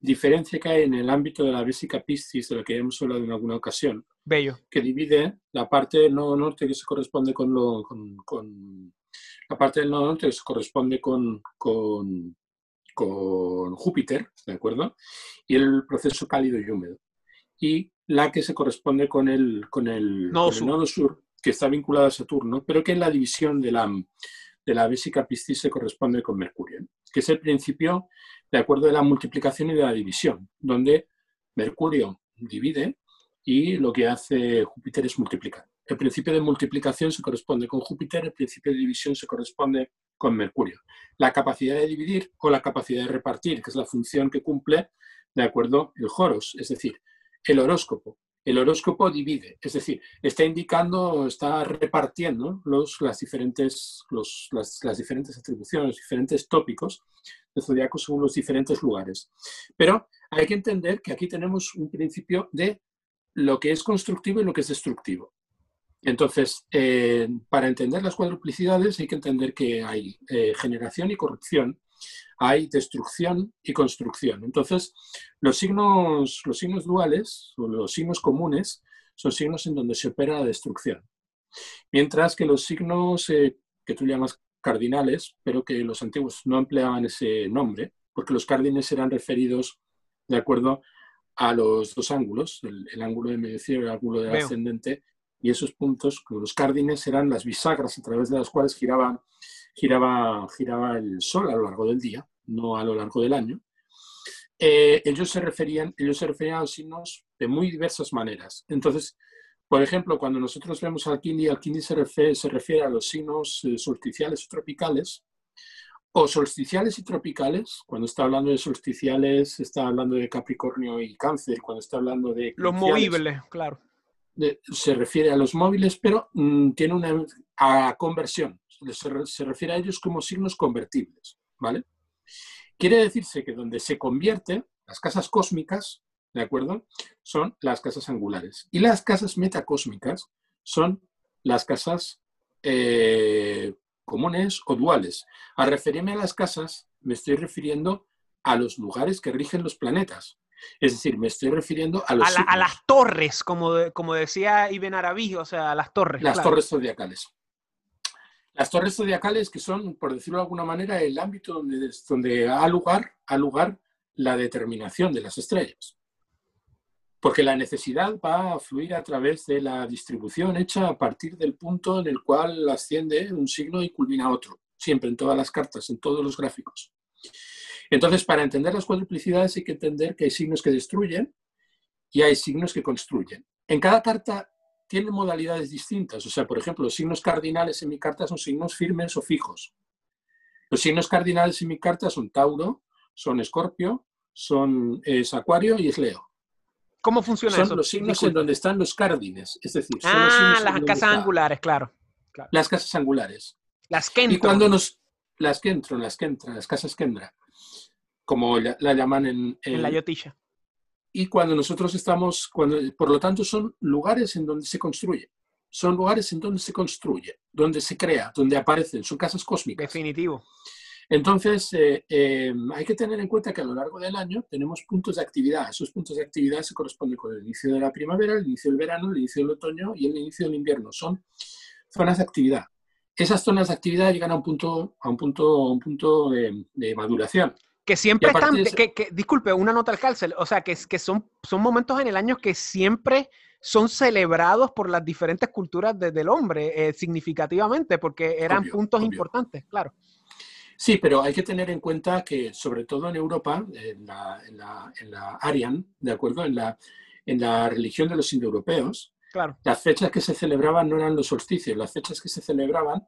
diferencia que hay en el ámbito de la Bésica Piscis, de la que hemos hablado en alguna ocasión. Bello. Que divide la parte del nodo norte que se corresponde con, lo, con, la parte del nodo norte que se corresponde con, con, con Júpiter, ¿de acuerdo? Y el proceso cálido y húmedo. Y la que se corresponde con el, con el, nodo, sur. que está vinculado a Saturno, pero que en la división de la, de la Bésica Piscis se corresponde con Mercurio, que es el principio de acuerdo de la multiplicación y de la división, donde Mercurio divide y lo que hace Júpiter es multiplicar. El principio de multiplicación se corresponde con Júpiter, el principio de división se corresponde con Mercurio. La capacidad de dividir o la capacidad de repartir, que es la función que cumple de acuerdo el Horos, es decir, el horóscopo. El horóscopo divide, es decir, está indicando, está repartiendo los, las, diferentes, las, diferentes atribuciones, los diferentes tópicos, del zodiaco según los diferentes lugares. Pero hay que entender que aquí tenemos un principio de lo que es constructivo y lo que es destructivo. Entonces, eh, para entender las cuadruplicidades hay que entender que hay eh, generación y corrupción, hay destrucción y construcción. Entonces, los signos, los signos duales o los signos comunes son signos en donde se opera la destrucción. Mientras que los signos eh, que tú llamas cardinales, pero que los antiguos no empleaban ese nombre, porque los cardines eran referidos de acuerdo a los dos ángulos, el, ángulo de medición y el ángulo de ascendente, y esos puntos, los cardines, eran las bisagras a través de las cuales giraba, giraba, giraba el sol a lo largo del día, no a lo largo del año. Eh, ellos, se referían, ellos se referían a los signos de muy diversas maneras. Entonces, por ejemplo, cuando nosotros vemos al Kindi, al Kindi se refiere, se refiere a los signos eh, solsticiales o tropicales, o solsticiales y tropicales, cuando está hablando de solsticiales, está hablando de Capricornio y Cáncer, cuando está hablando de... Los movibles, claro. Se refiere a los móviles, pero mm, tiene una a conversión. Se, refiere a ellos como signos convertibles, ¿vale? Quiere decirse que donde se convierte, las casas cósmicas ¿de acuerdo? Son las casas angulares. Y las casas metacósmicas son las casas eh, comunes o duales. A referirme a las casas, me estoy refiriendo a los lugares que rigen los planetas. Es decir, me estoy refiriendo a los... A, las torres, como, como decía Ibn Arabi, o sea, a las torres. Las torres zodiacales. Las torres zodiacales que son, por decirlo de alguna manera, el ámbito donde, donde ha, lugar, ha lugar la determinación de las estrellas. Porque la necesidad va a fluir a través de la distribución hecha a partir del punto en el cual asciende un signo y culmina otro, siempre en todas las cartas, en todos los gráficos. Entonces, para entender las cuadruplicidades hay que entender que hay signos que destruyen y hay signos que construyen. En cada carta tiene modalidades distintas. O sea, por ejemplo, los signos cardinales en mi carta son signos firmes o fijos. Los signos cardinales en mi carta son Tauro, son Escorpio, son es Acuario y es Leo. ¿Cómo funciona son eso? los signos en donde están los cardines, es decir, son ah, las casas angulares, claro, Las casas angulares. Las que Y cuando nos las que entran, las que entran, las casas que entran, como la, llaman en, en, la yotilla. Y cuando nosotros estamos, cuando, por lo tanto, son lugares en donde se construye. Son lugares en donde se construye, donde se crea, donde aparecen, son casas cósmicas. Definitivo. Entonces, eh, eh, hay que tener en cuenta que a lo largo del año tenemos puntos de actividad. Esos puntos de actividad se corresponden con el inicio de la primavera, el inicio del verano, el inicio del otoño y el inicio del invierno. Son zonas de actividad. Esas zonas de actividad llegan a un punto, a un punto, un punto de, maduración. Que siempre están, que, disculpe, una nota al cárcel, o sea, que, que son, son momentos en el año que siempre son celebrados por las diferentes culturas del hombre eh, significativamente, porque eran puntos importantes, claro. Sí, pero hay que tener en cuenta que, sobre todo en Europa, en la, en la, en la Arian, ¿de acuerdo? En la, en la religión de los indoeuropeos, claro. las fechas que se celebraban no eran los solsticios, las fechas que se celebraban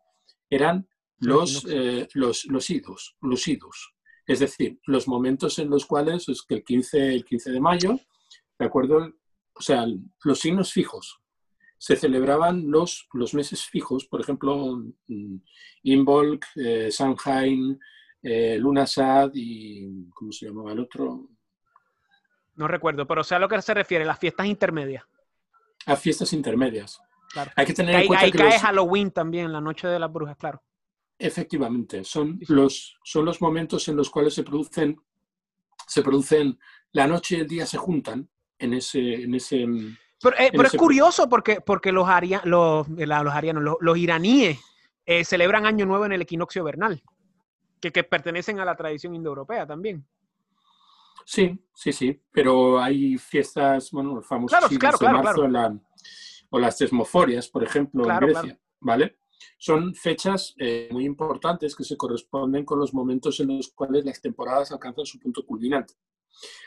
eran los, eh, los, los idus, los idus. Es decir, los momentos en los cuales es que el 15, el 15 de mayo, ¿de acuerdo? O sea, los signos fijos, se celebraban los, los meses fijos, por ejemplo, Involk, eh, Samhain, eh, Lunasad y. ¿Cómo se llamaba el otro? No recuerdo, pero sea a lo que se refiere, las fiestas intermedias. A fiestas intermedias. Claro. Hay que tener en cuenta ahí cae Halloween también, la noche de las brujas, claro. Efectivamente, son los, son los momentos en los cuales se producen, se producen, la noche y el día se juntan en ese, en ese, pero, eh, es curioso porque, porque los, los, los, arianos, los, iraníes eh, celebran Año Nuevo en el equinoccio vernal, que, que pertenecen a la tradición indoeuropea también. Sí, sí, sí, pero hay fiestas, bueno, famosas claro, claro, de marzo o las tesmoforias, por ejemplo, en Grecia, ¿vale? Son fechas eh, muy importantes que se corresponden con los momentos en los cuales las temporadas alcanzan su punto culminante.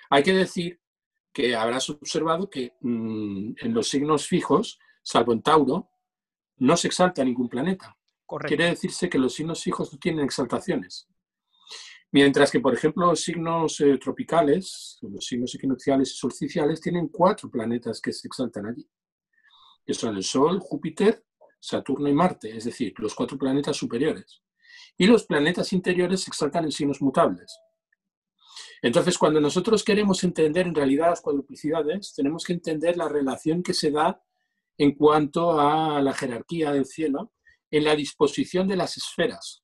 Hay que decir que habrás observado que mm, en los signos fijos, salvo en Tauro, no se exalta ningún planeta. Quiere decirse que los signos fijos no tienen exaltaciones. Mientras que, por ejemplo, los signos eh, tropicales, los signos equinocciales y solsticiales, tienen cuatro planetas que se exaltan allí, que son el Sol, Júpiter, Saturno y Marte, es decir, los cuatro planetas superiores. Y los planetas interiores se exaltan en signos mutables, Entonces, cuando nosotros queremos entender en realidad las cuadruplicidades, tenemos que entender la relación que se da en cuanto a la jerarquía del cielo en la disposición de las esferas.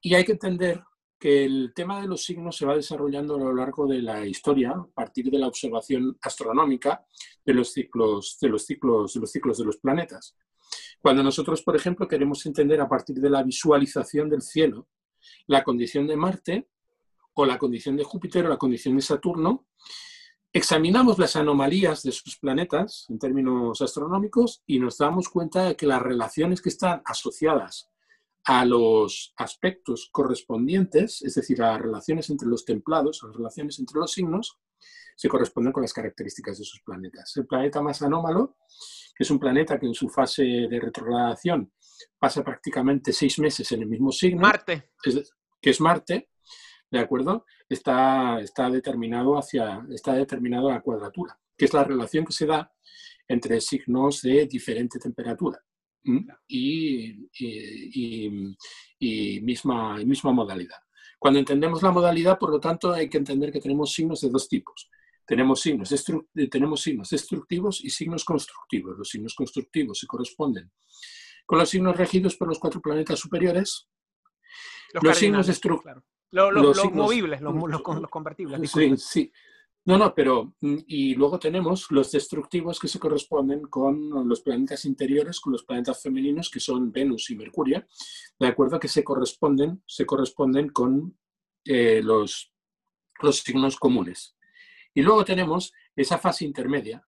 Y hay que entender que el tema de los signos se va desarrollando a lo largo de la historia a partir de la observación astronómica de los ciclos de los ciclos de los ciclos de los planetas. Cuando nosotros, por ejemplo, queremos entender a partir de la visualización del cielo la condición de Marte o la condición de Júpiter o la condición de Saturno, examinamos las anomalías de sus planetas en términos astronómicos y nos damos cuenta de que las relaciones que están asociadas a los aspectos correspondientes, es decir, a las relaciones entre los templados, a las relaciones entre los signos, se corresponden con las características de sus planetas. El planeta más anómalo, que es un planeta que en su fase de retrogradación pasa prácticamente seis meses en el mismo signo. Marte. que es Marte, ¿de acuerdo? Está, está, determinado hacia, está determinado a la cuadratura, que es la relación que se da entre signos de diferente temperatura y, y, misma, misma modalidad. Cuando entendemos la modalidad, por lo tanto, hay que entender que tenemos signos de dos tipos. Tenemos signos, tenemos signos destructivos y signos constructivos. Los signos constructivos se corresponden con los signos regidos por los cuatro planetas superiores. Los, signos destructivos. Los, movibles, los, los, convertibles. Sí, sí. No, no, pero mm, y luego tenemos los destructivos que se corresponden con los planetas interiores, con los planetas femeninos que son Venus y Mercurio, de acuerdo que se corresponden, se corresponden con eh, los, los signos comunes. Y luego tenemos esa fase intermedia,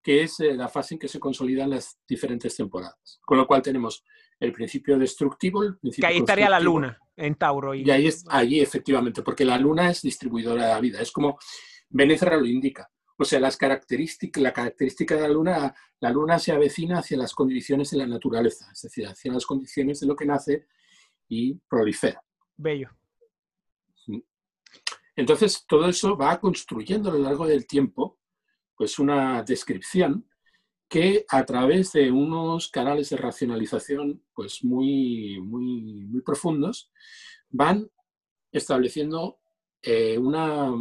que es eh, la fase en que se consolidan las diferentes temporadas. Con lo cual tenemos el principio destructivo. El que ahí estaría la luna en Tauro. Y, ahí, es, allí efectivamente, porque la luna es distribuidora de la vida. Es como Benézara lo indica. O sea, las características, la característica de la luna, la luna se avecina hacia las condiciones de la naturaleza, es decir, hacia las condiciones de lo que nace y prolifera. Bello. Entonces, todo eso va construyendo a lo largo del tiempo pues una descripción que a través de unos canales de racionalización pues muy, muy, muy profundos van estableciendo eh, una,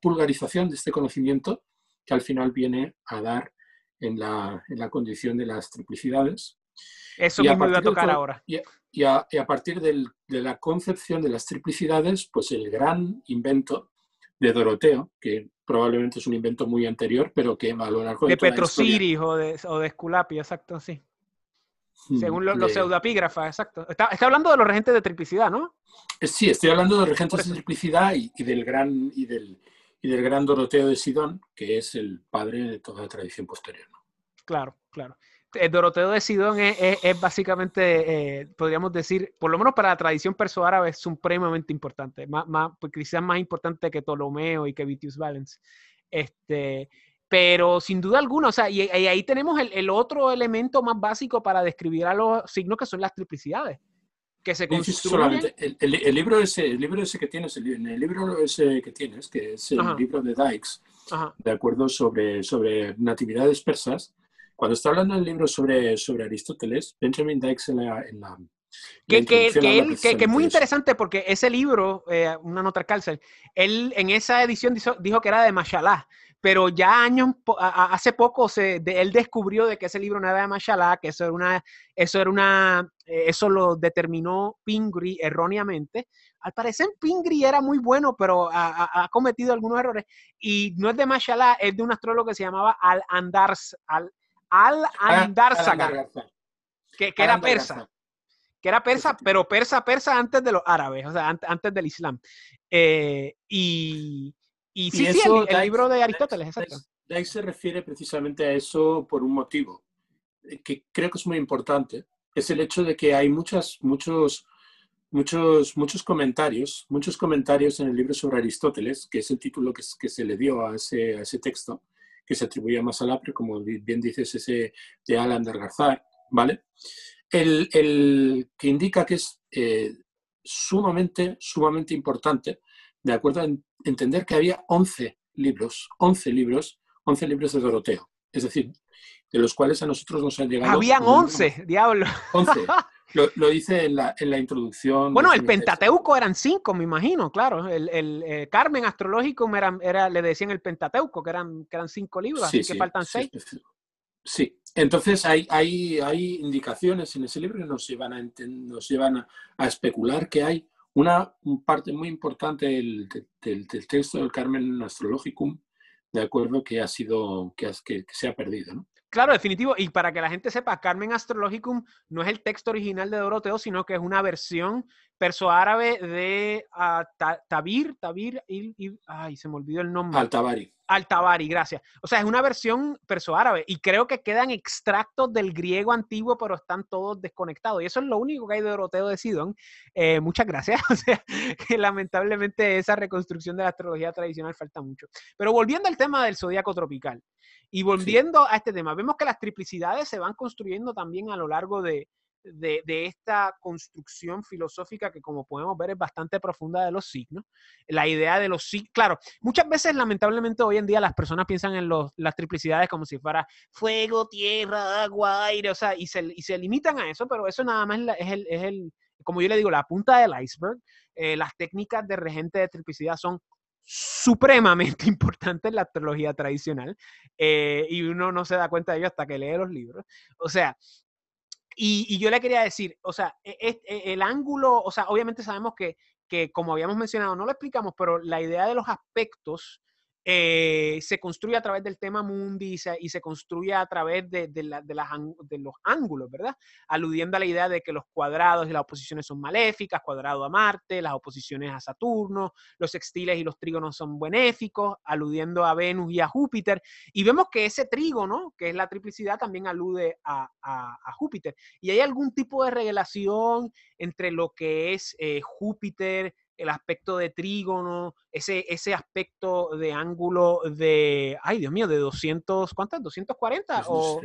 pulgarización de este conocimiento que al final viene a dar en la, condición de las triplicidades. Eso mismo iba a tocar ahora. Y a, partir de la concepción de las triplicidades, pues el gran invento de Doroteo, que probablemente es un invento muy anterior, pero que a lo largo de... De Petrosiris o de, o de Esculapio, exacto, sí. Hmm, Según los pseudapígrafas, exacto. Está, está, hablando de los regentes de triplicidad, ¿no? Eh, sí, estoy hablando de regentes de triplicidad y, del gran, y, del, y del gran Doroteo de Sidón, que es el padre de toda la tradición posterior. Claro, claro. El eh, Doroteo de Sidón es, es, básicamente, eh, podríamos decir, por lo menos para la tradición perso-árabe, es supremamente importante, más, más, pues quizás más importante que Ptolomeo y que Vitius Valens. Este, pero sin duda alguna, o sea, y, ahí tenemos el, el, otro elemento más básico para describir a los signos que son las triplicidades. Que se construyen... El, el, libro ese, el libro ese que tienes, el, el libro ese que tienes, que es el libro de Dykes, de acuerdo sobre, sobre natividades persas, cuando está hablando el libro sobre, sobre Aristóteles, Benjamin Dykes en la... En la que, que, que, que, es muy interesante porque ese libro, eh, Una nota al cárcel, él en esa edición dijo, dijo que era de Mashallah, pero ya años, hace poco se, él descubrió de que ese libro no era de Mashallah, que eso era una, eso era una, eh, eso lo determinó Pingree erróneamente. Al parecer Pingree era muy bueno, pero ha, cometido algunos errores. Y no es de Mashallah, es de un astrólogo que se llamaba Al-Andars, al Al-Andarzaga, que, que era persa. Que era persa, pero persa, persa antes de los árabes, o sea, antes, del Islam. Eh, y, y sí, sí, el, libro de Aristóteles, exacto. Ahí se refiere precisamente a eso por un motivo eh, que creo que es muy importante. Es el hecho de que hay muchas, muchos, muchos, muchos comentarios, muchos comentarios en el libro sobre Aristóteles, que es el título que, que se le dio a ese, a ese texto, que se atribuye más al Apre, como bien dices, ese de Alan de Garzar, ¿vale? El, el, que indica que es eh, sumamente, sumamente importante, de acuerdo a entender que había 11 libros, 11 libros, 11 libros de Doroteo. Es decir, de los cuales a nosotros nos han llegado... Habían 11, diablo. 11. <laughs> Lo, dice en la, en la introducción. Bueno, el Pentateuco eran cinco, me imagino, claro. El, el eh, Carmen Astrológico era, era, le decían el Pentateuco, que eran, que eran cinco libros, así que faltan seis. Sí, entonces hay, hay, hay indicaciones en ese libro que nos llevan a, nos llevan a, especular que hay una parte muy importante del, texto del Carmen Astrologicum, de acuerdo, que ha sido, que se ha perdido. ¿no? Claro, definitivo. Y para que la gente sepa, Carmen Astrologicum no es el texto original de Doroteo, sino que es una versión perso-árabe de uh, Tabir, Tabir, y, ay, se me olvidó el nombre. Altabari. Altabari, gracias. O sea, es una versión perso-árabe y creo que quedan extractos del griego antiguo, pero están todos desconectados. Y eso es lo único que hay de Doroteo de Sidón. Eh, muchas gracias. <laughs> O sea, que lamentablemente esa reconstrucción de la astrología tradicional falta mucho. Pero volviendo al tema del zodíaco tropical. Y volviendo a este tema, vemos que las triplicidades se van construyendo también a lo largo de, de, esta construcción filosófica que como podemos ver es bastante profunda de los signos. La idea de los signos, claro, muchas veces lamentablemente hoy en día las personas piensan en los, las triplicidades como si fuera fuego, tierra, agua, aire, o sea, y se, y se limitan a eso, pero eso nada más es el, es el como yo le digo, la punta del iceberg. Eh, las técnicas de regente de triplicidad son supremamente <laughs> importante en la astrología tradicional eh, y uno no se da cuenta de ello hasta que lee los libros. O sea, y, yo le quería decir, o sea, e, e, e, el ángulo, o sea, obviamente sabemos que, que, como habíamos mencionado, no lo explicamos, pero la idea de los aspectos eh, se construye a través del tema mundi y se, construye a través de, los ángulos, ¿verdad? Aludiendo a la idea de que los cuadrados y las oposiciones son maléficas, cuadrado a Marte, las oposiciones a Saturno, los sextiles y los trígonos son benéficos, aludiendo a Venus y a Júpiter. Y vemos que ese trígono, que es la triplicidad, también alude a, a, Júpiter. Y hay algún tipo de relación entre lo que es eh, Júpiter, el aspecto de trígono, ese, ese aspecto de ángulo de, ay Dios mío, de 200, ¿cuántas? ¿240? o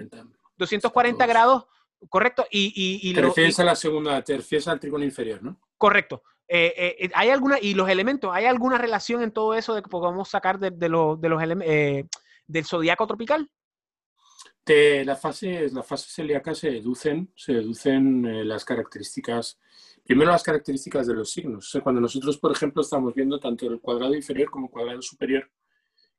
240 grados, correcto. Y, y, te refieres a la segunda, te refieres al trígono inferior, ¿no? Correcto. Eh, eh, eh, ¿Hay alguna, y los elementos, hay alguna relación en todo eso de que podamos sacar de, de, los del zodiaco tropical? De la fase, la fase celíaca se deducen, se deducen las características Primero las características de los signos. cuando nosotros, por ejemplo, estamos viendo tanto el cuadrado inferior como el cuadrado superior,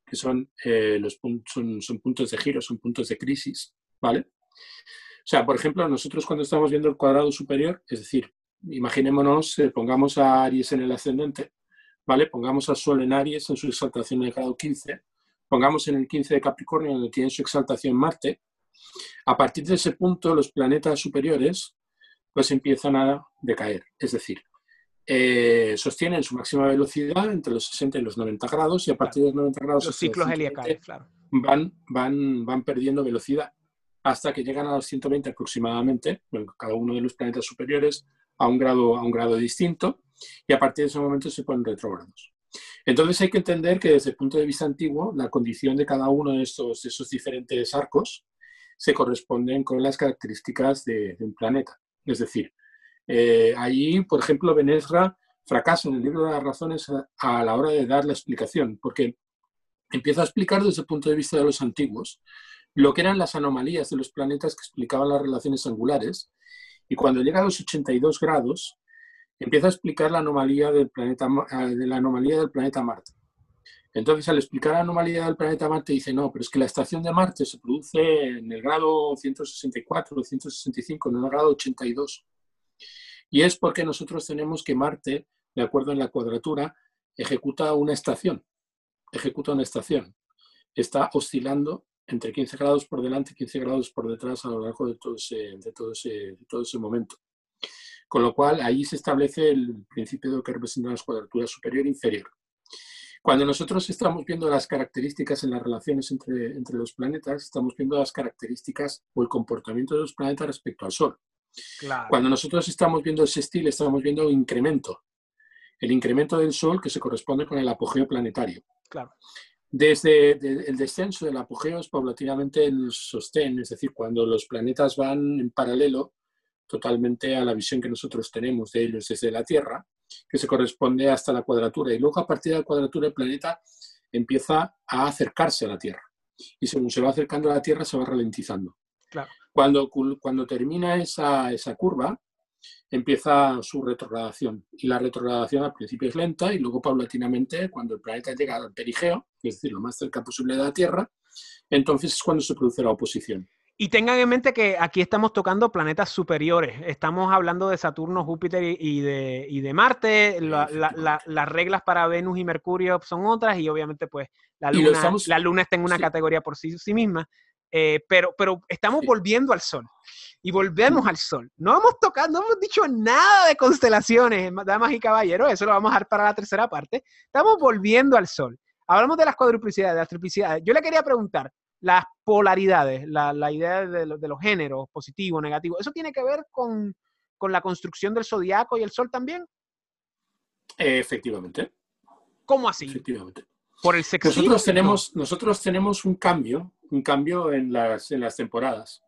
que son, eh, los son, son, puntos de giro, son puntos de crisis, ¿vale? O sea, por ejemplo, nosotros cuando estamos viendo el cuadrado superior, es decir, imaginémonos, eh, pongamos a Aries en el ascendente, ¿vale? Pongamos a Sol en Aries en su exaltación en el grado 15, pongamos en el 15 de Capricornio donde tiene su exaltación Marte. A partir de ese punto, los planetas superiores pues empiezan a decaer. Es decir, eh, sostienen su máxima velocidad entre los 60 y los 90 grados y a partir de los 90 grados los ciclos heliacales, claro. van, van, van perdiendo velocidad hasta que llegan a los 120 aproximadamente, cada uno de los planetas superiores a un grado, a un grado distinto y a partir de ese momento se ponen retrógrados. Entonces hay que entender que desde el punto de vista antiguo, la condición de cada uno de estos, esos diferentes arcos se corresponden con las características de un planeta. Es decir, eh, allí, por ejemplo, Benesra fracasa en el libro de las razones a, la hora de dar la explicación, porque empieza a explicar desde el punto de vista de los antiguos lo que eran las anomalías de los planetas que explicaban las relaciones angulares, y cuando llega a los 82 grados, empieza a explicar la anomalía del planeta, de la anomalía del planeta Marte. Entonces, al explicar la anomalía del planeta Marte, dice, no, pero es que la estación de Marte se produce en el grado 164 o 165, en el grado 82. Y es porque nosotros tenemos que Marte, de acuerdo en la cuadratura, ejecuta una estación. Ejecuta una estación. Está oscilando entre 15 grados por delante y 15 grados por detrás a lo largo de todo ese, de todo ese, de todo ese momento. Con lo cual, ahí se establece el principio de lo que representa las cuadraturas superior e inferior. Cuando nosotros estamos viendo las características en las relaciones entre, entre los planetas, estamos viendo las características o el comportamiento de los planetas respecto al Sol. Cuando nosotros estamos viendo ese estilo, estamos viendo un incremento. El incremento del Sol que se corresponde con el apogeo planetario. Claro. Desde el descenso del apogeo es paulatinamente el sostén, es decir, cuando los planetas van en paralelo totalmente a la visión que nosotros tenemos de ellos desde la Tierra, que se corresponde hasta la cuadratura. Y luego a partir de la cuadratura el planeta empieza a acercarse a la Tierra. Y según se va acercando a la Tierra se va ralentizando. Cuando, cuando termina esa, esa curva, empieza su retrogradación. Y la retrogradación al principio es lenta y luego paulatinamente, cuando el planeta llega al perigeo, es decir, lo más cerca posible de la Tierra, entonces es cuando se produce la oposición. Y tengan en mente que aquí estamos tocando planetas superiores. Estamos hablando de Saturno, Júpiter y, de, de, Marte. las reglas para Venus y Mercurio son otras y obviamente pues la Luna, la luna está en una categoría por sí, sí misma. Eh, pero, pero estamos volviendo al Sol y volvemos al Sol. No hemos tocado, no hemos dicho nada de constelaciones, damas y caballeros, eso lo vamos a dejar para la tercera parte. Estamos volviendo al Sol. Hablamos de las cuadruplicidades, de las triplicidades. Yo le quería preguntar, las polaridades, la, la idea de, los géneros, positivo, negativo, ¿eso tiene que ver con, con la construcción del zodiaco y el Sol también? efectivamente. ¿Cómo así? Efectivamente. Por el sexo. Nosotros tenemos, nosotros tenemos un cambio, un cambio en las, en las temporadas.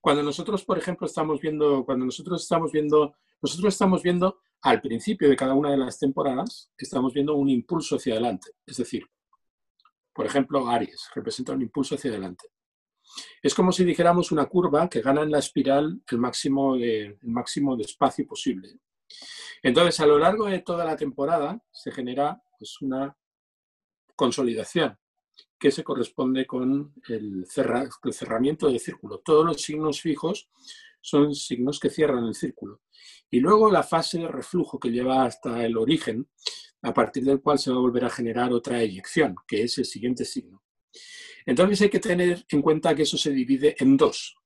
Cuando nosotros, por ejemplo, estamos viendo, cuando nosotros estamos viendo, nosotros estamos viendo al principio de cada una de las temporadas, estamos viendo un impulso hacia adelante. Es decir, por ejemplo, Aries representa un impulso hacia adelante. Es como si dijéramos una curva que gana en la espiral el máximo de, el máximo de espacio posible. Entonces, a lo largo de toda la temporada se genera pues, una consolidación que se corresponde con el, cerramiento del círculo. Todos los signos fijos son signos que cierran el círculo. Y luego la fase de reflujo que lleva hasta el origen, a partir del cual se va a volver a generar otra eyección, que es el siguiente signo. Entonces hay que tener en cuenta que eso se divide en dos.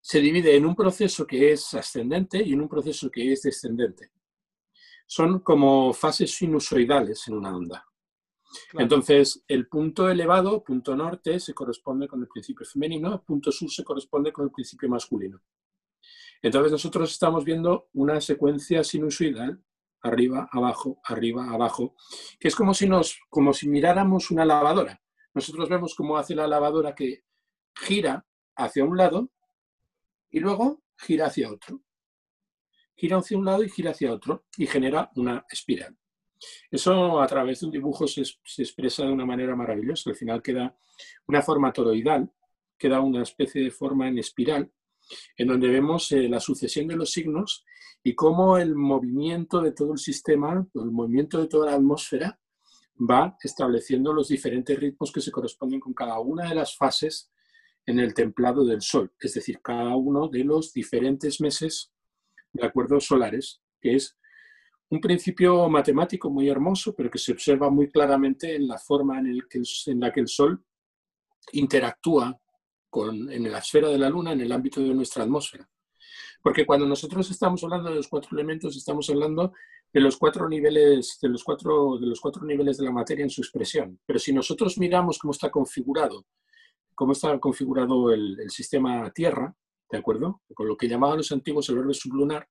Se divide en un proceso que es ascendente y en un proceso que es descendente. Son como fases sinusoidales en una onda. Entonces, el punto elevado, punto norte, se corresponde con el principio femenino, el punto sur se corresponde con el principio masculino. Entonces, nosotros estamos viendo una secuencia sinusoidal, arriba, abajo, arriba, abajo, que es como si, nos, como si miráramos una lavadora. Nosotros vemos cómo hace la lavadora que gira hacia un lado y luego gira hacia otro. Gira hacia un lado y gira hacia otro y genera una espiral. Eso a través de un dibujo se, expresa de una manera maravillosa. Al final queda una forma toroidal, queda una especie de forma en espiral, en donde vemos eh, la sucesión de los signos y cómo el movimiento de todo el sistema, el movimiento de toda la atmósfera, va estableciendo los diferentes ritmos que se corresponden con cada una de las fases en el templado del Sol, es decir, cada uno de los diferentes meses de acuerdos solares, que es un principio matemático muy hermoso, pero que se observa muy claramente en la forma en, el que, en la que el Sol interactúa en la esfera de la Luna en el ámbito de nuestra atmósfera. Porque cuando nosotros estamos hablando de los cuatro elementos, estamos hablando de los cuatro niveles, de los cuatro, de los cuatro niveles de la materia en su expresión. Pero si nosotros miramos cómo está configurado, cómo está configurado el, el sistema Tierra, ¿de acuerdo? Con lo que llamaban los antiguos el orbe sublunar,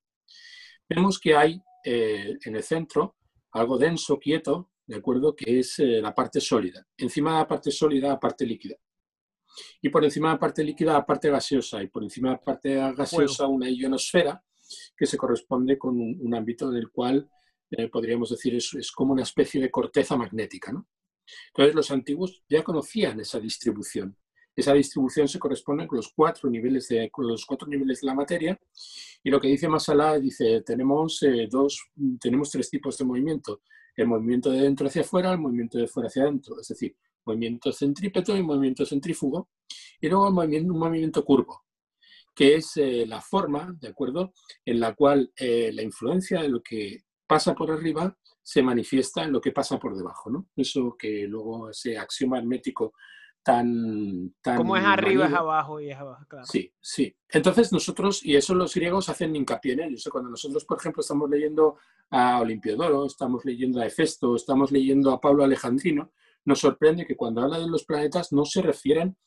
vemos que hay eh, en el centro algo denso, quieto, ¿de acuerdo? Que es eh, la parte sólida. Encima de la parte sólida, la parte líquida. Y por encima de la parte líquida, la parte gaseosa. Y por encima de la parte gaseosa, una ionosfera que se corresponde con un, ámbito en el cual eh, podríamos decir es, es, como una especie de corteza magnética. ¿no? Entonces los antiguos ya conocían esa distribución. Esa distribución se corresponde con los cuatro niveles de, los cuatro niveles de la materia. Y lo que dice Masala, dice, tenemos, eh, dos, tenemos tres tipos de movimiento. El movimiento de dentro hacia afuera, el movimiento de fuera hacia adentro. Es decir, movimiento centrípeto y movimiento centrífugo. Y luego movimiento, un movimiento curvo, que es eh, la forma, ¿de acuerdo?, en la cual eh, la influencia de lo que pasa por arriba se manifiesta en lo que pasa por debajo, ¿no? Eso que luego ese axioma hermético tan... tan Como es arriba es abajo y es abajo, claro. Sí, sí. Entonces nosotros, y eso los griegos hacen hincapié en ello. cuando nosotros, por ejemplo, estamos leyendo a Olimpiodoro, estamos leyendo a Hefesto, estamos leyendo a Pablo Alejandrino, nos sorprende que cuando habla de los planetas no se refieren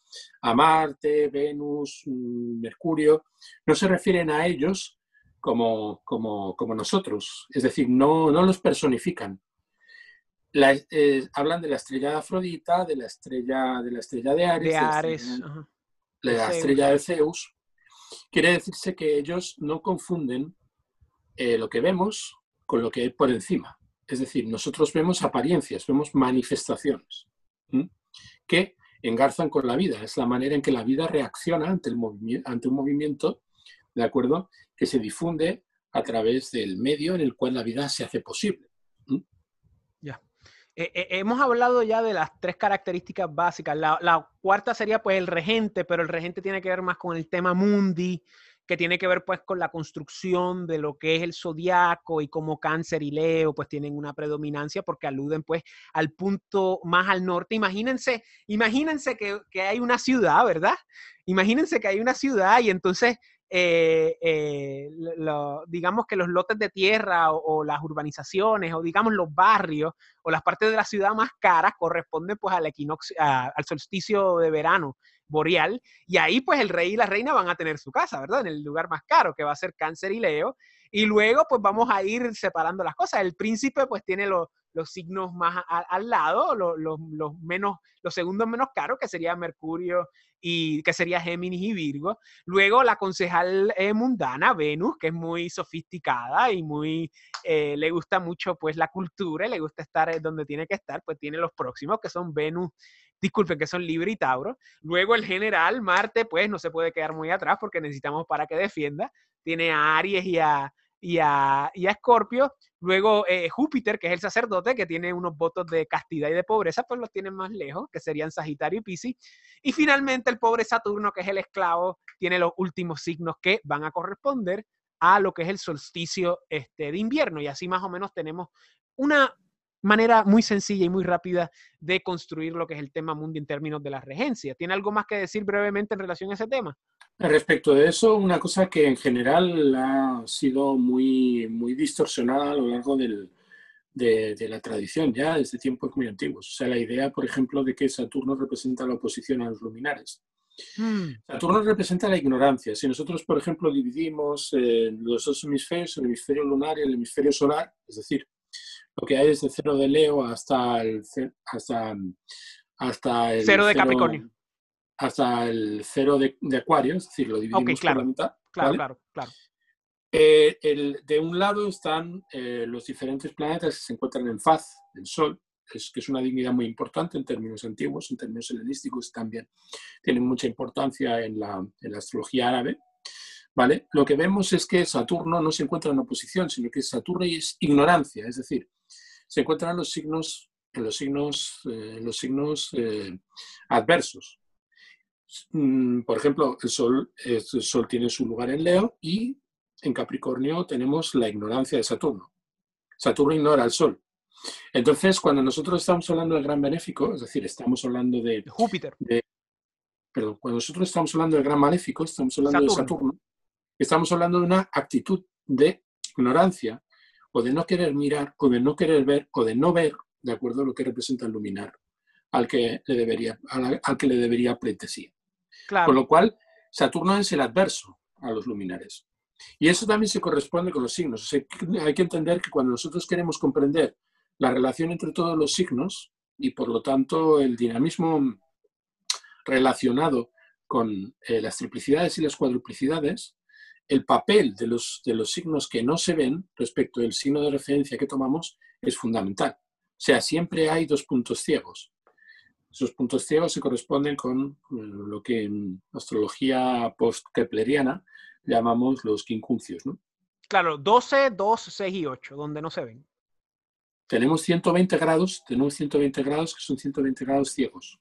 a Marte, Venus, mm, Mercurio, no se refieren a ellos como, como, como nosotros. Es decir, no, no los personifican, eh, hablan de la estrella de Afrodita, de la estrella de, la estrella de Ares, de, Ares, de, la estrella de Zeus. Quiere decirse que ellos no confunden eh, lo que vemos con lo que hay por encima. Es decir, nosotros vemos apariencias, vemos manifestaciones que engarzan con la vida. Es la manera en que la vida reacciona ante, el ante un movimiento ¿de acuerdo? Que se difunde a través del medio en el cual la vida se hace posible. Ya. Eh, eh, hemos hablado ya de las tres características básicas. La, la, cuarta sería pues el regente, pero el regente tiene que ver más con el tema mundi, que tiene que ver pues con la construcción de lo que es el zodiaco y cómo Cáncer y Leo pues tienen una predominancia porque aluden pues al punto más al norte. Imagínense, imagínense que, que hay una ciudad, ¿verdad? Imagínense que hay una ciudad y entonces eh, eh, digamos que los lotes de tierra o, las urbanizaciones o digamos los barrios o las partes de la ciudad más caras corresponden pues al equinoccio, al solsticio de verano boreal y ahí pues el rey y la reina van a tener su casa, ¿verdad? En el lugar más caro que va a ser Cáncer y Leo y luego pues vamos a ir separando las cosas. El príncipe pues tiene los los signos más al lado, los, los, menos, los segundos menos caros, que sería Mercurio y que sería Géminis y Virgo. Luego la concejal eh, mundana, Venus, que es muy sofisticada y muy, eh, le gusta mucho pues la cultura y le gusta estar eh, donde tiene que estar, pues tiene los próximos, que son Venus, disculpen, que son Libra y Tauro. Luego el general, Marte, pues no se puede quedar muy atrás porque necesitamos para que defienda. Tiene a Aries y a, y a, y a Scorpio. Luego eh, Júpiter, que es el sacerdote, que tiene unos votos de castidad y de pobreza, pues los tiene más lejos, que serían Sagitario y Piscis. Y finalmente el pobre Saturno, que es el esclavo, tiene los últimos signos que van a corresponder a lo que es el solsticio este, de invierno. Y así más o menos tenemos una manera muy sencilla y muy rápida de construir lo que es el tema mundo en términos de la regencia. ¿Tiene algo más que decir brevemente en relación a ese tema? Respecto de eso, una cosa que en general ha sido muy, muy distorsionada a lo largo del, de, la tradición, ya desde tiempos muy antiguos. O sea, la idea, por ejemplo, de que Saturno representa la oposición a los luminares. Hmm. Saturno representa la ignorancia. Si nosotros, por ejemplo, dividimos los dos hemisferios, el hemisferio lunar y el hemisferio solar, es decir, lo que hay desde cero de Leo hasta el, hasta, hasta el cero de Capricornio hasta el cero de, Acuario, es decir, lo dividimos por la mitad. Claro, claro, claro. Eh, el, de un lado están eh, los diferentes planetas que se encuentran en faz del Sol, que es, que es, una dignidad muy importante en términos antiguos, en términos helenísticos también tienen mucha importancia en la, en la astrología árabe. ¿Vale? Lo que vemos es que Saturno no se encuentra en oposición, sino que Saturno es ignorancia, es decir, se encuentran los signos, en los signos, eh, los signos adversos. Mm, por ejemplo, el sol, el sol tiene su lugar en Leo y en Capricornio tenemos la ignorancia de Saturno. Saturno ignora al Sol. Entonces, cuando nosotros estamos hablando del gran benéfico, es decir, estamos hablando de Júpiter. perdón, cuando nosotros estamos hablando del gran maléfico, estamos hablando de Saturno. Estamos hablando de una actitud de ignorancia o de no querer mirar o de no querer ver o de no ver de acuerdo a lo que representa el luminar al que le debería, al, que le debería pretesía. Con lo cual, Saturno es el adverso a los luminares. Y eso también se corresponde con los signos. hay que entender que cuando nosotros queremos comprender la relación entre todos los signos y por lo tanto el dinamismo relacionado con eh, las triplicidades y las cuadruplicidades, el papel de los, de los signos que no se ven respecto del signo de referencia que tomamos es fundamental. O sea, siempre hay dos puntos ciegos. Esos puntos ciegos se corresponden con eh, lo que en astrología post-kepleriana llamamos los quincunциos. ¿no? Claro, 12, 2, 6 y 8, donde no se ven. Tenemos 120 grados, tenemos 120 grados que son 120 grados ciegos.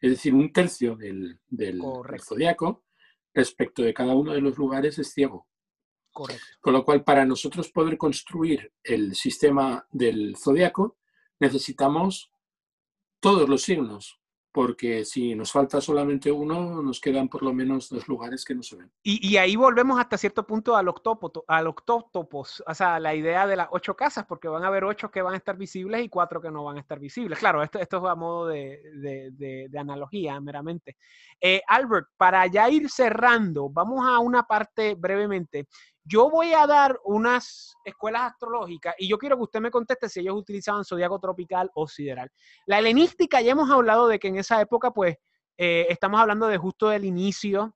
Es decir, un tercio del, del, zodiaco respecto de cada uno de los lugares es ciego. Correcto. Con lo cual, para nosotros poder construir el sistema del zodiaco, necesitamos todos los signos, porque si nos falta solamente uno, nos quedan por lo menos dos lugares que no se ven. Y, ahí volvemos hasta cierto punto al, octópoto, al octótopos, o sea, la idea de las ocho casas, porque van a haber ocho que van a estar visibles y cuatro que no van a estar visibles. Claro, esto, esto es a modo de, analogía meramente. Eh, Albert, para ya ir cerrando, vamos a una parte brevemente yo voy a dar unas escuelas astrológicas y yo quiero que usted me conteste si ellos utilizaban zodiaco tropical o sideral. La helenística, ya hemos hablado de que en esa época, pues, eh, estamos hablando de justo del inicio,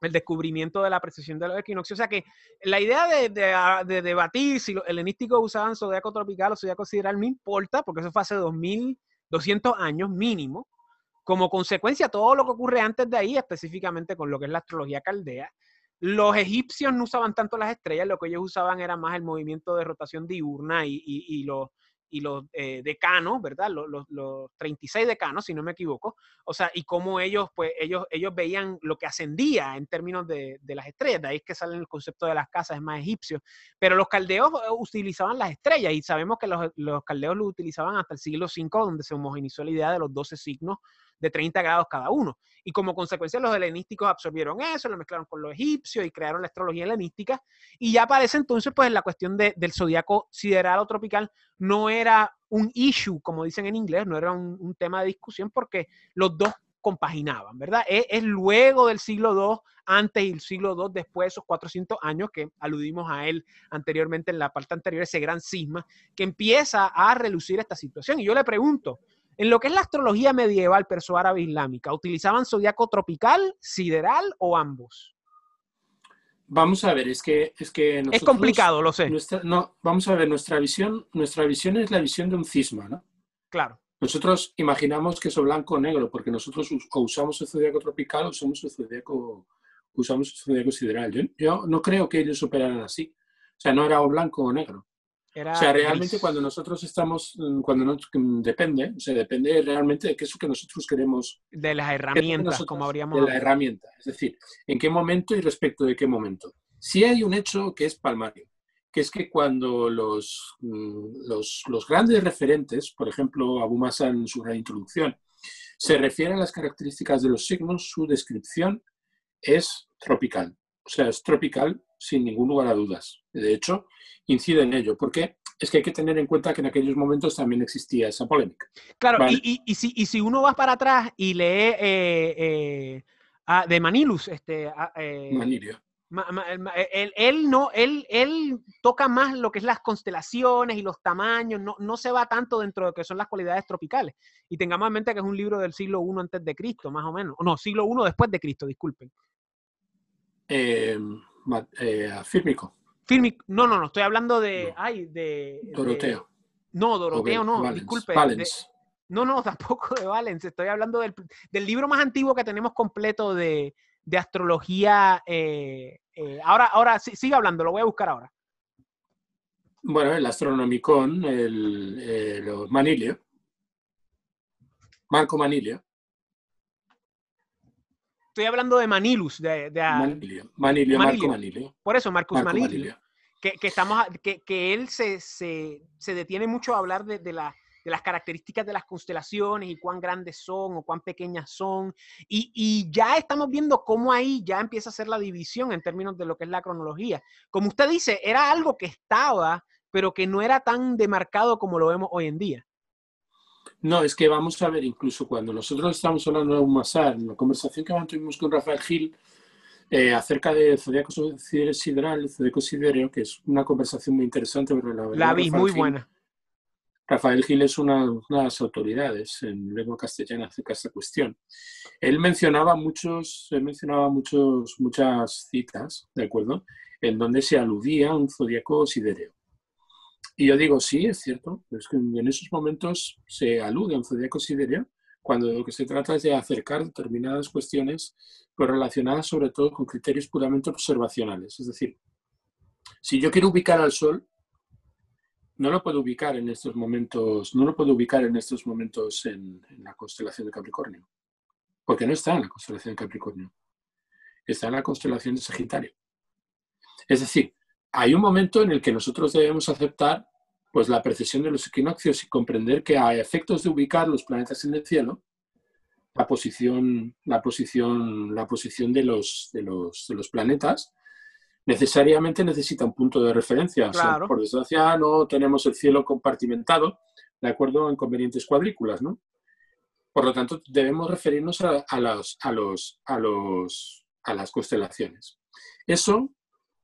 el descubrimiento de la precisión de los equinoccios. O sea que la idea de, de debatir si los helenísticos usaban zodiaco tropical o zodiaco sideral me importa, porque eso fue hace 2200 años mínimo. Como consecuencia, todo lo que ocurre antes de ahí, específicamente con lo que es la astrología caldea, los egipcios no usaban tanto las estrellas, lo que ellos usaban era más el movimiento de rotación diurna y, y, y los eh, decanos, ¿verdad? Los, los, los, 36 decanos, si no me equivoco. O sea, y cómo ellos, pues, ellos, ellos veían lo que ascendía en términos de, las estrellas. De ahí es que sale el concepto de las casas, es más egipcio. Pero los caldeos eh, utilizaban las estrellas y sabemos que los, los caldeos lo utilizaban hasta el siglo V, donde se homogenizó la idea de los 12 signos de 30 grados cada uno. Y como consecuencia los helenísticos absorbieron eso, lo mezclaron con los egipcios y crearon la astrología helenística. Y ya para ese entonces, pues la cuestión de, del zodiaco sideral o tropical no era un issue, como dicen en inglés, no era un, tema de discusión porque los dos compaginaban, ¿verdad? Es, luego del siglo II, antes y el siglo II, después, esos 400 años que aludimos a él anteriormente en la parte anterior, ese gran cisma, que empieza a relucir esta situación. Y yo le pregunto, en lo que es la astrología medieval perso-árabe islámica, ¿utilizaban zodiaco tropical, sideral o ambos? Vamos a ver, es que es que nosotros, es complicado, lo sé. Nuestra, no, vamos a ver, nuestra visión, nuestra visión es la visión de un cisma, ¿no? Claro. Nosotros imaginamos que es blanco o negro, porque nosotros o usamos el zodiaco tropical o usamos el zodiaco, usamos el zodiaco sideral. Yo, yo no creo que ellos operaran así. O sea, no era o blanco o negro. Era o sea, realmente gris. cuando nosotros estamos, cuando no, depende, o sea, depende realmente de qué es lo que nosotros queremos. De las herramientas, nosotros, como habríamos. De la herramienta, es decir, en qué momento y respecto de qué momento. Si hay un hecho que es palmario, que es que cuando los, los, los grandes referentes, por ejemplo, Abu Masa en su introducción, se refieren a las características de los signos, su descripción es tropical. O sea, es tropical sin ningún lugar a dudas. De hecho, incide en ello, porque es que hay que tener en cuenta que en aquellos momentos también existía esa polémica. Claro, ¿vale? y, y, y, si, y, si, uno va para atrás y lee eh, eh, a, de Manilus, este, a, eh. Ma, ma, él, él, no, él, él toca más lo que es las constelaciones y los tamaños, no, no se va tanto dentro de lo que son las cualidades tropicales. Y tengamos en mente que es un libro del siglo I antes de Cristo, más o menos. No, siglo I después de Cristo, disculpen. Eh, eh, fírmico. Fírmico. No, no, no, estoy hablando de. No. Ay, de. Doroteo. De, no, Doroteo no, Valens, disculpe. Valens. De, no, no, <laughs> tampoco de Valens. Estoy hablando del, del, libro más antiguo que tenemos completo de, de astrología. Eh, eh, ahora, ahora sí, sigue hablando, lo voy a buscar ahora. Bueno, el Astronomicon, el, el Manilio. Marco Manilio. Estoy hablando de Manilus, de, de Manilio, Manilio, Marco Manilio. Por eso, Marcus Marco Manilio. Manilio. Que, que, estamos, que, que él se, se, se, detiene mucho a hablar de, de, la, de, las características de las constelaciones y cuán grandes son o cuán pequeñas son. Y, y, ya estamos viendo cómo ahí ya empieza a ser la división en términos de lo que es la cronología. Como usted dice, era algo que estaba, pero que no era tan demarcado como lo vemos hoy en día. No, es que vamos a ver, incluso cuando nosotros estamos hablando de un masar, en la conversación que mantuvimos con Rafael Gil eh, acerca de Zodíaco Sideral, Zodíaco Siderio, que es una conversación muy interesante. Pero la, la vi, muy Gil, buena. Rafael Gil es una, una, de las autoridades en lengua castellana acerca de esta cuestión. Él mencionaba, muchos, él mencionaba muchos, muchas citas, ¿de acuerdo?, en donde se aludía a un zodíaco sidereo. Y yo digo, sí, es cierto, es que en esos momentos se alude a un zodíaco siderio cuando lo que se trata es de acercar determinadas cuestiones pues, relacionadas sobre todo con criterios puramente observacionales. Es decir, si yo quiero ubicar al Sol, no lo puedo ubicar en estos momentos, no lo puedo ubicar en estos momentos en, en la constelación de Capricornio, porque no está en la constelación de Capricornio, está en la constelación de Sagitario. Es decir, hay un momento en el que nosotros debemos aceptar pues, la precesión de los equinoccios y comprender que a efectos de ubicar los planetas en el cielo, la posición, la posición, la posición de, los, de, los, de los planetas necesariamente necesita un punto de referencia. Claro. O sea, por desgracia no tenemos el cielo compartimentado, de acuerdo en convenientes cuadrículas, ¿no? Por lo tanto, debemos referirnos a, a, los, a, los, a, los, a las constelaciones. Eso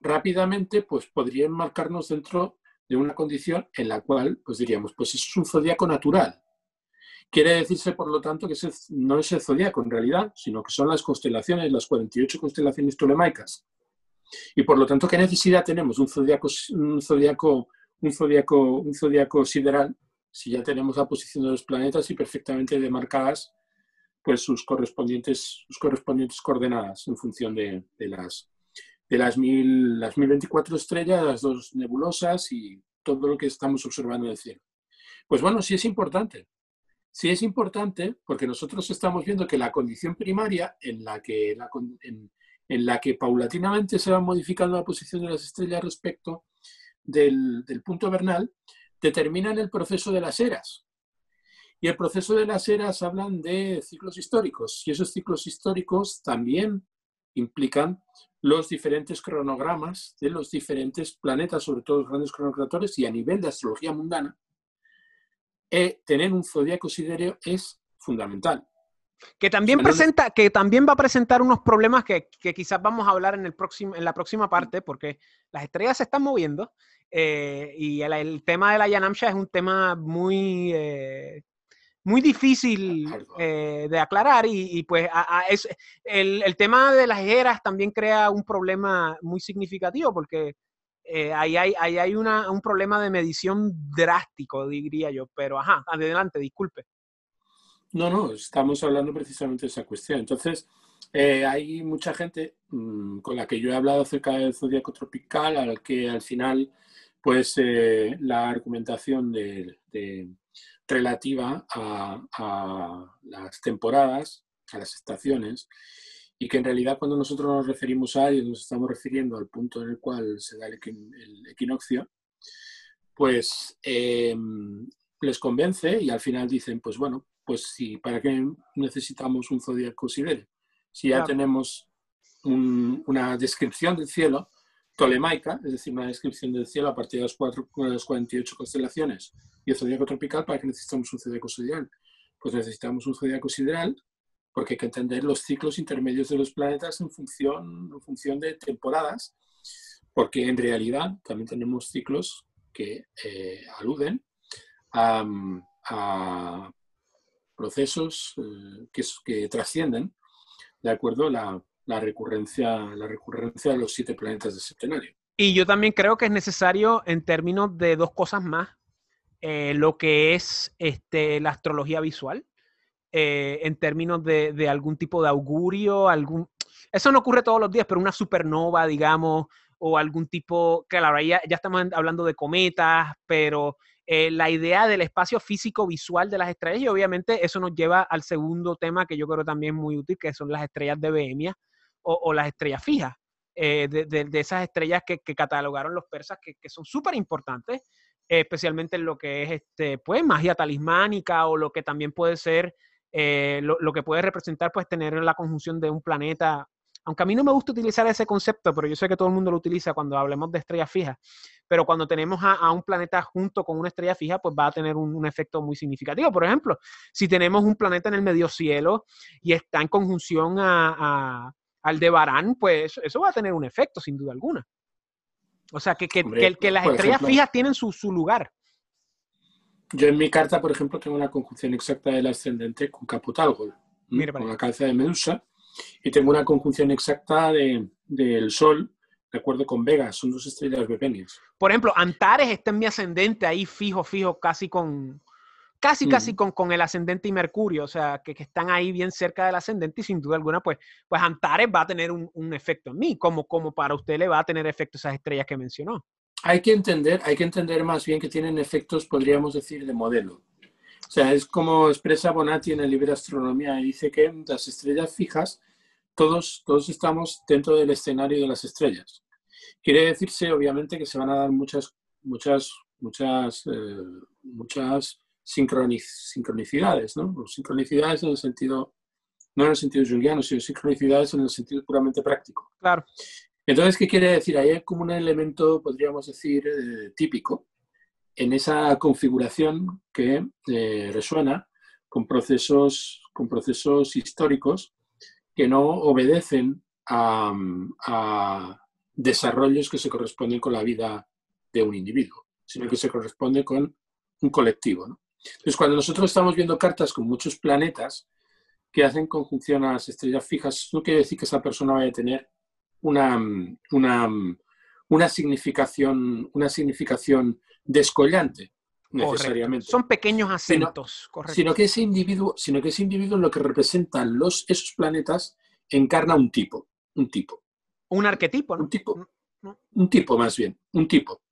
rápidamente pues, podría enmarcarnos dentro de una condición en la cual pues, diríamos, pues es un zodiaco natural. Quiere decirse, por lo tanto, que no es el zodiaco en realidad, sino que son las constelaciones, las 48 constelaciones tolemaicas. Y por lo tanto, ¿qué necesidad tenemos un zodiaco, un zodiaco, un zodiaco, sideral si ya tenemos la posición de los planetas y perfectamente demarcadas pues, sus, correspondientes, sus correspondientes coordenadas en función de las, de las, mil, las 1024 estrellas, las dos nebulosas y todo lo que estamos observando en el cielo. Pues bueno, sí es importante. Sí es importante porque nosotros estamos viendo que la condición primaria en la que, en, la que paulatinamente se va modificando la posición de las estrellas respecto del, del punto vernal, determinan el proceso de las eras. Y el proceso de las eras hablan de ciclos históricos y esos ciclos históricos también implican los diferentes cronogramas de los diferentes planetas, sobre todo los grandes cronocratores, y a nivel de astrología mundana, eh, tener un zodiaco siderio es fundamental. Que también, presenta, que también va a presentar unos problemas que, quizás vamos a hablar en, el próximo, en la próxima parte, porque las estrellas se están moviendo eh, y el, tema de la Yanamsha es un tema muy eh, muy difícil eh, de aclarar y, pues es, el, tema de las eras también crea un problema muy significativo porque eh, ahí hay, hay una, un problema de medición drástico, diría yo, pero ajá, adelante, disculpe. No, no, estamos hablando precisamente de esa cuestión. Entonces, eh, hay mucha gente mm, con la que yo he hablado acerca del zodiaco tropical, al que al final, pues la argumentación de relativa a, las temporadas, a las estaciones, y que en realidad cuando nosotros nos referimos a ellos nos estamos refiriendo al punto en el cual se da el, equinoccio, pues em, les convence y al final dicen, pues bueno, pues sí, ¿para qué necesitamos un zodiaco sidere? Si ya tenemos una descripción del cielo tolemaica, es decir, una descripción del cielo a partir de las, 4, las 48 constelaciones y el zodíaco tropical, ¿para qué necesitamos un zodíaco sideral? Pues necesitamos un zodíaco sideral porque hay que entender los ciclos intermedios de los planetas en función, en función de temporadas, porque en realidad también tenemos ciclos que eh, aluden a, procesos eh, que, que, trascienden, de acuerdo, la, la recurrencia, la recurrencia de los siete planetas del septenario. Y yo también creo que es necesario en términos de dos cosas más, eh, lo que es este, la astrología visual, eh, en términos de, algún tipo de augurio, algún... Eso no ocurre todos los días, pero una supernova, digamos, o algún tipo, claro, ya, ya estamos hablando de cometas, pero eh, la idea del espacio físico visual de las estrellas y obviamente eso nos lleva al segundo tema que yo creo también muy útil, que son las estrellas de Bohemia o, las estrellas fijas, eh, de, esas estrellas que, catalogaron los persas, que, son súper importantes, especialmente en lo que es este, pues, magia talismánica o lo que también puede ser, eh, lo, que puede representar, pues, tener la conjunción de un planeta. Aunque a mí no me gusta utilizar ese concepto, pero yo sé que todo el mundo lo utiliza cuando hablemos de estrellas fijas. Pero cuando tenemos a, un planeta junto con una estrella fija, pues va a tener un, efecto muy significativo. Por ejemplo, si tenemos un planeta en el medio cielo y está en conjunción a de Barán, pues eso va a tener un efecto, sin duda alguna. O sea, que, que, que, las estrellas fijas tienen su, lugar. Yo en mi carta, por ejemplo, tengo una conjunción exacta del ascendente con Caputalgol, con la cabeza de Medusa, y tengo una conjunción exacta del Sol, de acuerdo con Vega, son dos estrellas bepenias. Por ejemplo, Antares está en mi ascendente ahí fijo, fijo, casi con, casi, casi con, con, el ascendente y Mercurio, o sea, que, que, están ahí bien cerca del ascendente y sin duda alguna, pues, pues Antares va a tener un, un, efecto en mí, como, como para usted le va a tener efecto esas estrellas que mencionó. Hay que entender, hay que entender más bien que tienen efectos, podríamos decir, de modelo. O sea, es como expresa Bonatti en el libro de Astronomía, y dice que las estrellas fijas, todos, todos estamos dentro del escenario de las estrellas. Quiere decirse, obviamente, que se van a dar muchas, muchas, muchas, eh, muchas sincronicidades, ¿no? Sincronicidades en el sentido, no en el sentido junguiano, sino sincronicidades en el sentido puramente práctico. Claro. Entonces, ¿qué quiere decir? Ahí hay como un elemento, podríamos decir, eh, típico en esa configuración que eh, resuena con procesos, con procesos históricos que no obedecen a, a desarrollos que se corresponden con la vida de un individuo, sino que se corresponde con un colectivo. ¿no? Entonces, cuando nosotros estamos viendo cartas con muchos planetas que hacen conjunción a las estrellas fijas, no quiere decir que esa persona vaya a tener una, una, una significación, una significación descollante necesariamente. Son pequeños acentos, sino, sino, que ese individuo, sino que ese individuo en lo que representan los, esos planetas encarna un tipo, un tipo. Un arquetipo, ¿no? Un tipo, un tipo más bien, un tipo.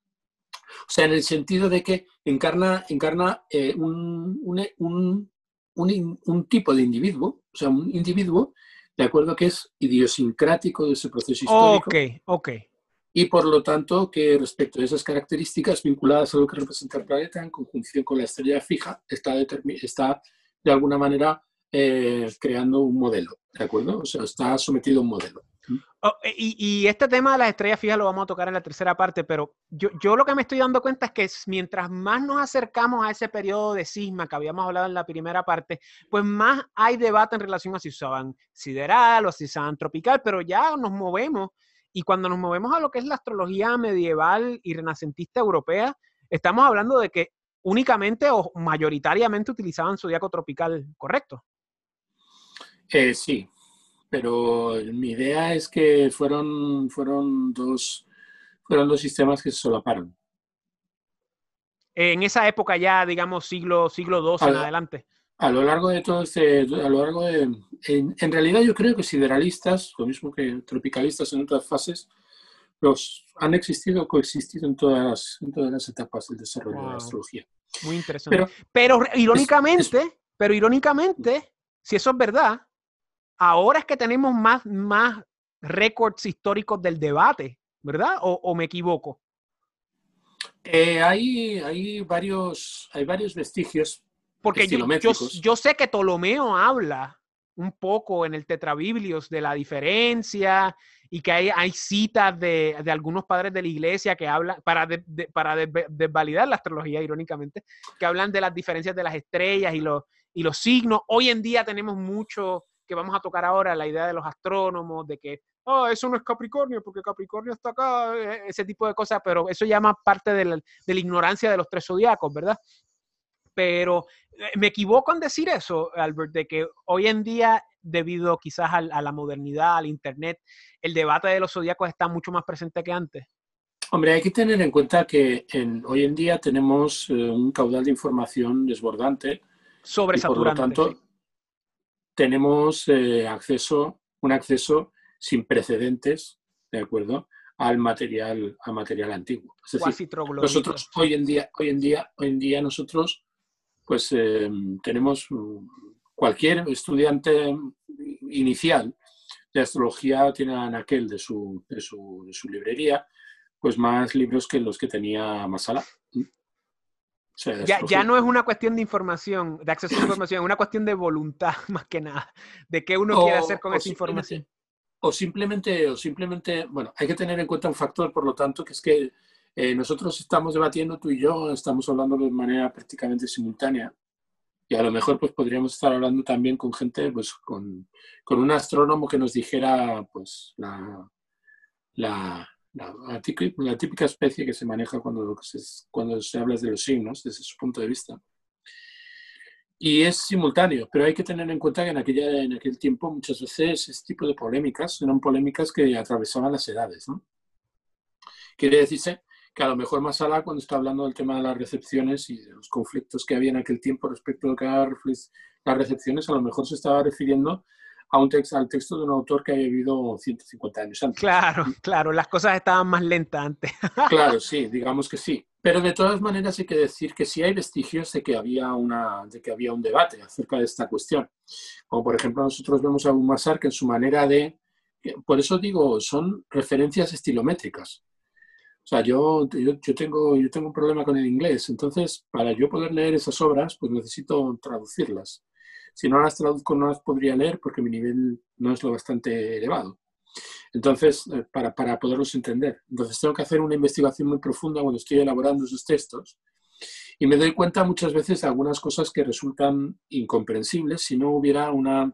O sea, en el sentido de que encarna, encarna eh, un, un, un, un, tipo de individuo, o sea, un individuo, de acuerdo que es idiosincrático de ese proceso histórico. Ok, ok. Y por lo tanto, que respecto a esas características vinculadas a lo que representa el planeta, en conjunción con la estrella fija, está, está de alguna manera eh, creando un modelo, ¿de acuerdo? O sea, está sometido a un modelo. Oh, e, y, este tema de las estrellas fijas lo vamos a tocar en la tercera parte, pero yo, yo lo que me estoy dando cuenta es que mientras más nos acercamos a ese periodo de cisma que habíamos hablado en la primera parte, pues más hay debate en relación a si usaban sideral o si usaban tropical, pero ya nos movemos y cuando nos movemos a lo que es la astrología medieval y renacentista europea, estamos hablando de que únicamente o mayoritariamente utilizaban zodiaco tropical, ¿correcto? Eh, sí, pero mi idea es que fueron, fueron, dos, fueron dos sistemas que se solaparon. En esa época ya, digamos, siglo, siglo II en adelante. A lo largo de todo este, a lo largo de, en, en, realidad yo creo que sideralistas, lo mismo que tropicalistas en otras fases, los han existido, coexistido en todas las, en todas las etapas del desarrollo de la astrología. Muy interesante. Pero, irónicamente, pero irónicamente, si eso es verdad, ahora es que tenemos más, más récords históricos del debate, ¿verdad? ¿O, me equivoco? Eh, hay, hay, varios, hay varios vestigios. Porque yo, yo, sé que Ptolomeo habla un poco en el Tetrabiblios de la diferencia y que hay, hay citas de, de, algunos padres de la iglesia que hablan, para, para desvalidar la astrología, irónicamente, que hablan de las diferencias de las estrellas y los, y los signos. Hoy en día tenemos mucho que vamos a tocar ahora, la idea de los astrónomos, de que, oh, eso no es Capricornio, porque Capricornio está acá, e-, ese tipo de cosas, pero eso llama parte de la, de la ignorancia de los tres zodiacos, ¿verdad? Pero eh, me equivoco en decir eso, Albert, de que hoy en día, debido quizás a, la modernidad, al Internet, el debate de los zodiacos está mucho más presente que antes. Hombre, hay que tener en cuenta que en, hoy en día tenemos eh, un caudal de información desbordante. Sobresaturante. por lo tanto, tenemos eh, acceso, un acceso sin precedentes, ¿de acuerdo? Al material, al material antiguo. Es decir, nosotros hoy en día, hoy en día, hoy en día nosotros, pues eh, tenemos cualquier estudiante inicial de astrología tiene en aquel de su, de su, de su librería, pues más libros que los que tenía Masala ya, ya, no es una cuestión de información, de acceso a información, es una cuestión de voluntad <laughs> más que nada, de qué uno quiere hacer con esa información. O simplemente, o simplemente, bueno, hay que tener en cuenta un factor, por lo tanto, que es que eh, nosotros estamos debatiendo, tú y yo, estamos hablando de manera prácticamente simultánea. Y a lo mejor pues podríamos estar hablando también con gente, pues con, con un astrónomo que nos dijera pues la, la, la, típica, especie que se maneja cuando se, habla de los signos, desde su punto de vista. Y es simultáneo, pero hay que tener en cuenta que en, aquella, en aquel tiempo muchas veces este tipo de polémicas eran polémicas que atravesaban las edades. ¿no? Quiere decirse que a lo mejor más cuando está hablando del tema de las recepciones y de los conflictos que había en aquel tiempo respecto a las recepciones, a lo mejor se estaba refiriendo a un texto, al texto de un autor que haya vivido 150 años antes. Claro, <laughs> claro, las cosas estaban más lentas antes. <laughs> claro, sí, digamos que sí. Pero de todas maneras hay que decir que sí hay vestigios de que había, una, de que había un debate acerca de esta cuestión. Como por ejemplo nosotros vemos a Masar que en su manera de... Por eso digo, son referencias estilométricas. O sea, yo, yo, yo, tengo, yo tengo un problema con el inglés, entonces para yo poder leer esas obras, pues necesito traducirlas. Si no las traduzco, no las podría leer porque mi nivel no es lo bastante elevado. Entonces, eh, para, para poderlos entender. Entonces, tengo que hacer una investigación muy profunda cuando estoy elaborando esos textos y me doy cuenta muchas veces de algunas cosas que resultan incomprensibles si no hubiera una,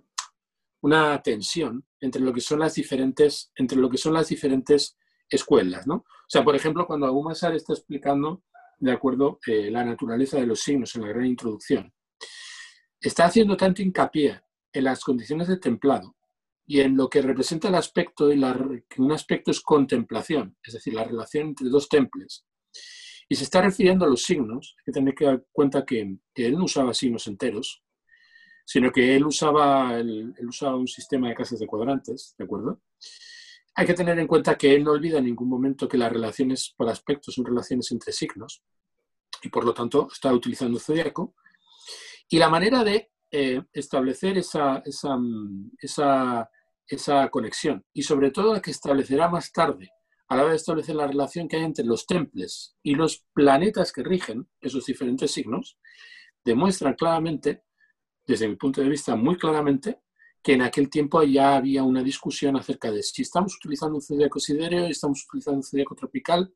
una tensión entre lo que son las diferentes, entre lo que son las diferentes escuelas. ¿no? O sea, por ejemplo, cuando Abu Masar está explicando, de acuerdo, eh, la naturaleza de los signos en la gran introducción, está haciendo tanto hincapié en las condiciones de templado y en lo que representa el aspecto, y la, un aspecto es contemplación, es decir, la relación entre dos temples. Y se está refiriendo a los signos, hay que tener que dar cuenta que, él no usaba signos enteros, sino que él usaba, usaba un sistema de casas de cuadrantes, ¿de acuerdo? hay que tener en cuenta que él no olvida en ningún momento que las relaciones por aspecto son relaciones entre signos y por lo tanto está utilizando zodiaco. Y la manera de eh, establecer esa, esa, esa, conexión y sobre todo la que establecerá más tarde a la hora de establecer la relación que hay entre los temples y los planetas que rigen esos diferentes signos, demuestra claramente, desde mi punto de vista muy claramente, que en aquel tiempo ya había una discusión acerca de si estamos utilizando un zodiaco sidereo y estamos utilizando un zodiaco tropical,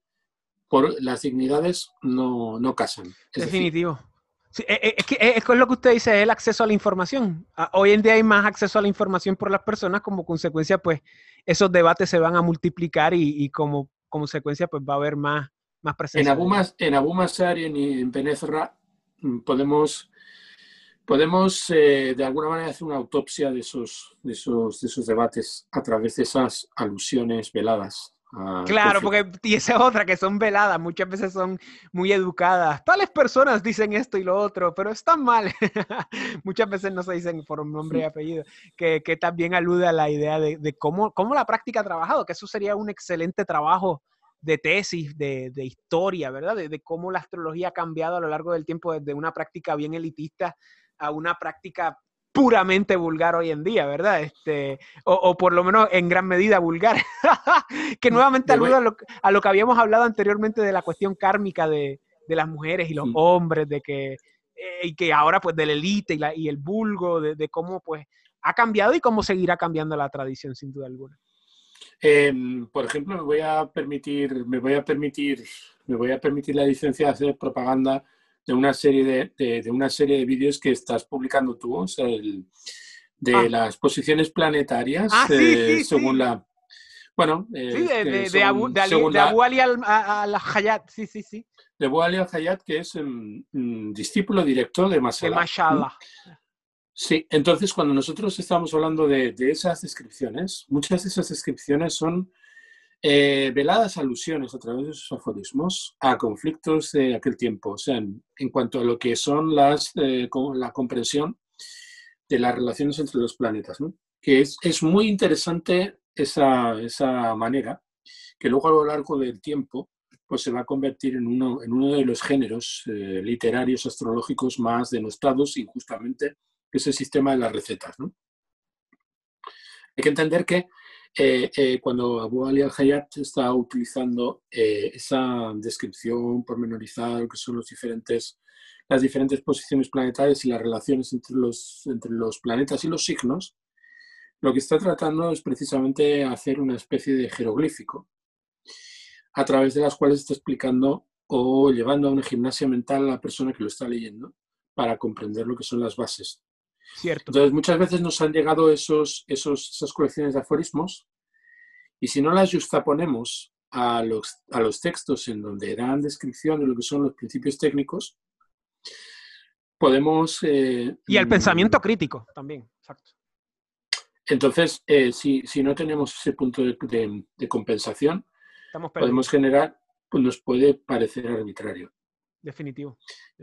por las dignidades no, no casan. Definitivo. Eh, eh, es, que, eh, es, lo que usted dice, el acceso a la información. Ah, hoy en día hay más acceso a la información por las personas, como consecuencia, pues esos debates se van a multiplicar y, como consecuencia, pues va a haber más, más presencia. En Abu, en Abu Masar y en, Benezra mm, podemos, podemos de alguna manera hacer una autopsia de esos, de, esos, de esos debates a través de esas alusiones veladas Ah, claro, porque y esa es otra, que son veladas, muchas veces son muy educadas. Tales personas dicen esto y lo otro, pero están mal. <laughs> muchas veces no se dicen por un nombre y apellido, que, que también alude a la idea de, de, cómo, cómo la práctica ha trabajado, que eso sería un excelente trabajo de tesis, de, de historia, ¿verdad? De, de, cómo la astrología ha cambiado a lo largo del tiempo desde una práctica bien elitista a una práctica puramente vulgar hoy en día, ¿verdad? Este, o, por lo menos en gran medida vulgar, <laughs> que mm, nuevamente aluda a lo, que habíamos hablado anteriormente de la cuestión kármica de, las mujeres y los hombres, de que, eh, y que ahora pues de la élite y, la, y el vulgo, de, cómo pues ha cambiado y cómo seguirá cambiando la tradición sin duda alguna. Em, por ejemplo, me voy a permitir, me voy a permitir, me voy a permitir la licencia de hacer propaganda de una serie de, de, una serie de vídeos que estás publicando tú, o sea, el, de ah. las posiciones planetarias, ah, eh, según la... Bueno, eh, de, de, Abu, Ali al-Hayat, sí, sí, sí. De Abu Ali al-Hayat, que es un, discípulo directo de Mashallah. Sí, entonces cuando nosotros estamos hablando de, de, esas descripciones, muchas de esas descripciones son eh, veladas alusiones a través de sus aforismos a conflictos de aquel tiempo, o sea, en, cuanto a lo que son las, eh, la comprensión de las relaciones entre los planetas, que es, muy interesante esa, manera, que luego a lo largo del tiempo pues se va a convertir en uno, de los géneros eh, literarios astrológicos más denostados injustamente, que es el sistema de las recetas. Hay que entender que eh, eh, cuando Abu Ali al-Hayat está utilizando eh, esa descripción pormenorizada de lo que son las diferentes posiciones planetarias y las relaciones entre los, entre los planetas y los signos, lo que está tratando es precisamente hacer una especie de jeroglífico a través de las cuales está explicando o llevando a una gimnasia mental a la persona que lo está leyendo para comprender lo que son las bases Cierto. Entonces, muchas veces nos han llegado esos, esos, esas colecciones de aforismos y si no las justaponemos a los, a los textos en donde dan descripción de lo que son los principios técnicos, podemos... Eh, y el pensamiento mm, crítico también, exacto. Entonces, eh, si, si, no tenemos ese punto de, de compensación, podemos generar, pues nos puede parecer arbitrario. Definitivo,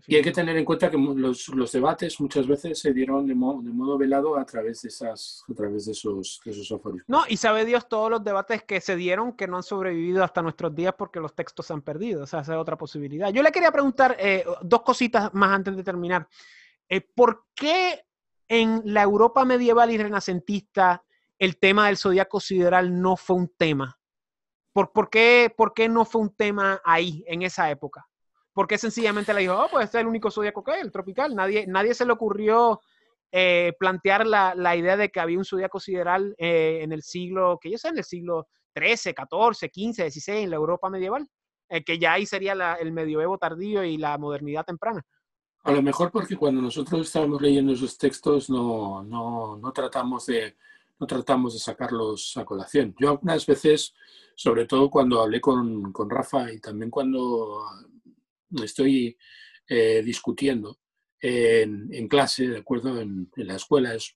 Y hay que tener en cuenta que los, los debates muchas veces se dieron de, modo, de modo velado a través de, esas, a través de esos, de esos aforismos. No, y sabe Dios todos los debates que se dieron que no han sobrevivido hasta nuestros días porque los textos se han perdido. O sea, esa es otra posibilidad. Yo le quería preguntar eh, dos cositas más antes de terminar. Eh, ¿Por qué en la Europa medieval y renacentista el tema del zodiaco sideral no fue un tema? ¿Por, por, qué, ¿Por qué no fue un tema ahí, en esa época? Porque sencillamente le dijo, oh, pues este es el único zodiaco que hay, el tropical. Nadie, nadie se le ocurrió eh, plantear la, la, idea de que había un zodiaco sideral eh, en el siglo, que yo sé, en el siglo XIII, XIV, XV, XVI, en la Europa medieval, eh, que ya ahí sería el medioevo tardío y la modernidad temprana. A lo mejor porque cuando nosotros estábamos leyendo esos textos no, no, no, tratamos de, no tratamos de sacarlos a colación. Yo algunas veces, sobre todo cuando hablé con, con Rafa y también cuando estoy eh, discutiendo en, clase, ¿de acuerdo? En, la escuela. Es,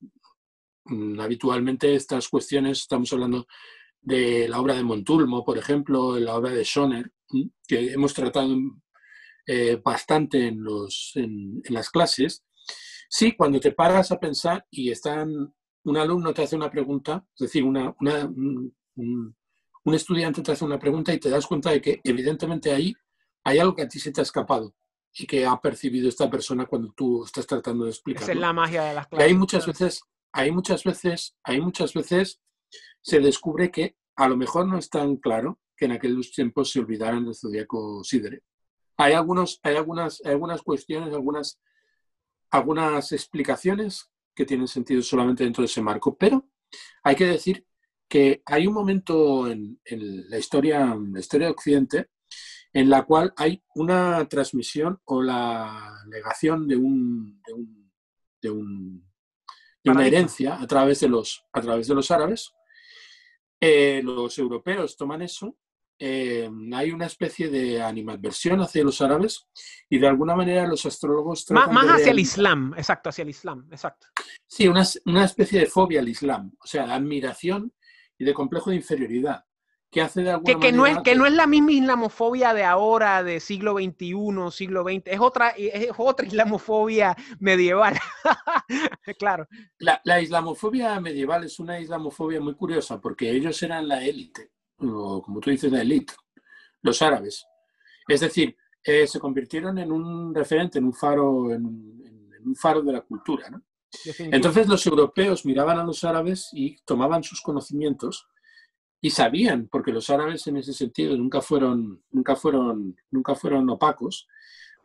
mm, habitualmente estas cuestiones, estamos hablando de la obra de Montulmo, por ejemplo, la obra de Schoner, que hemos tratado eh, bastante en, los, en, las clases. Sí, cuando te paras a pensar y están, un alumno te hace una pregunta, es decir, una, una, un estudiante te hace una pregunta y te das cuenta de que evidentemente ahí hay algo que a ti se te ha escapado y que ha percibido esta persona cuando tú estás tratando de explicar. Esa es la magia de las clases. hay muchas veces, hay muchas veces, hay muchas veces se descubre que a lo mejor no es tan claro que en aquellos tiempos se olvidaran del zodiaco Sidere. Hay, algunos, hay, algunas, hay algunas cuestiones, algunas, algunas explicaciones que tienen sentido solamente dentro de ese marco, pero hay que decir que hay un momento en, la, historia, en la historia de Occidente en la cual hay una transmisión o la negación de, un, de, un, de, una herencia a través de los, a través de los árabes. Eh, los europeos toman eso, eh, hay una especie de animadversión hacia los árabes y de alguna manera los astrólogos... Más, más hacia el Islam, exacto, hacia el Islam, exacto. Sí, una, una especie de fobia al Islam, o sea, admiración y de complejo de inferioridad que hace de alguna que, no es, que no es la misma islamofobia de ahora, de siglo XXI, siglo XX, es otra, es otra <laughs> islamofobia medieval. <laughs> claro. La, la, islamofobia medieval es una islamofobia muy curiosa porque ellos eran la élite, o como tú dices, la élite, los árabes. Es decir, eh, se convirtieron en un referente, en un faro, en, en un faro de la cultura. ¿no? Entonces los europeos miraban a los árabes y tomaban sus conocimientos y sabían, porque los árabes en ese sentido nunca fueron, nunca fueron, nunca fueron opacos,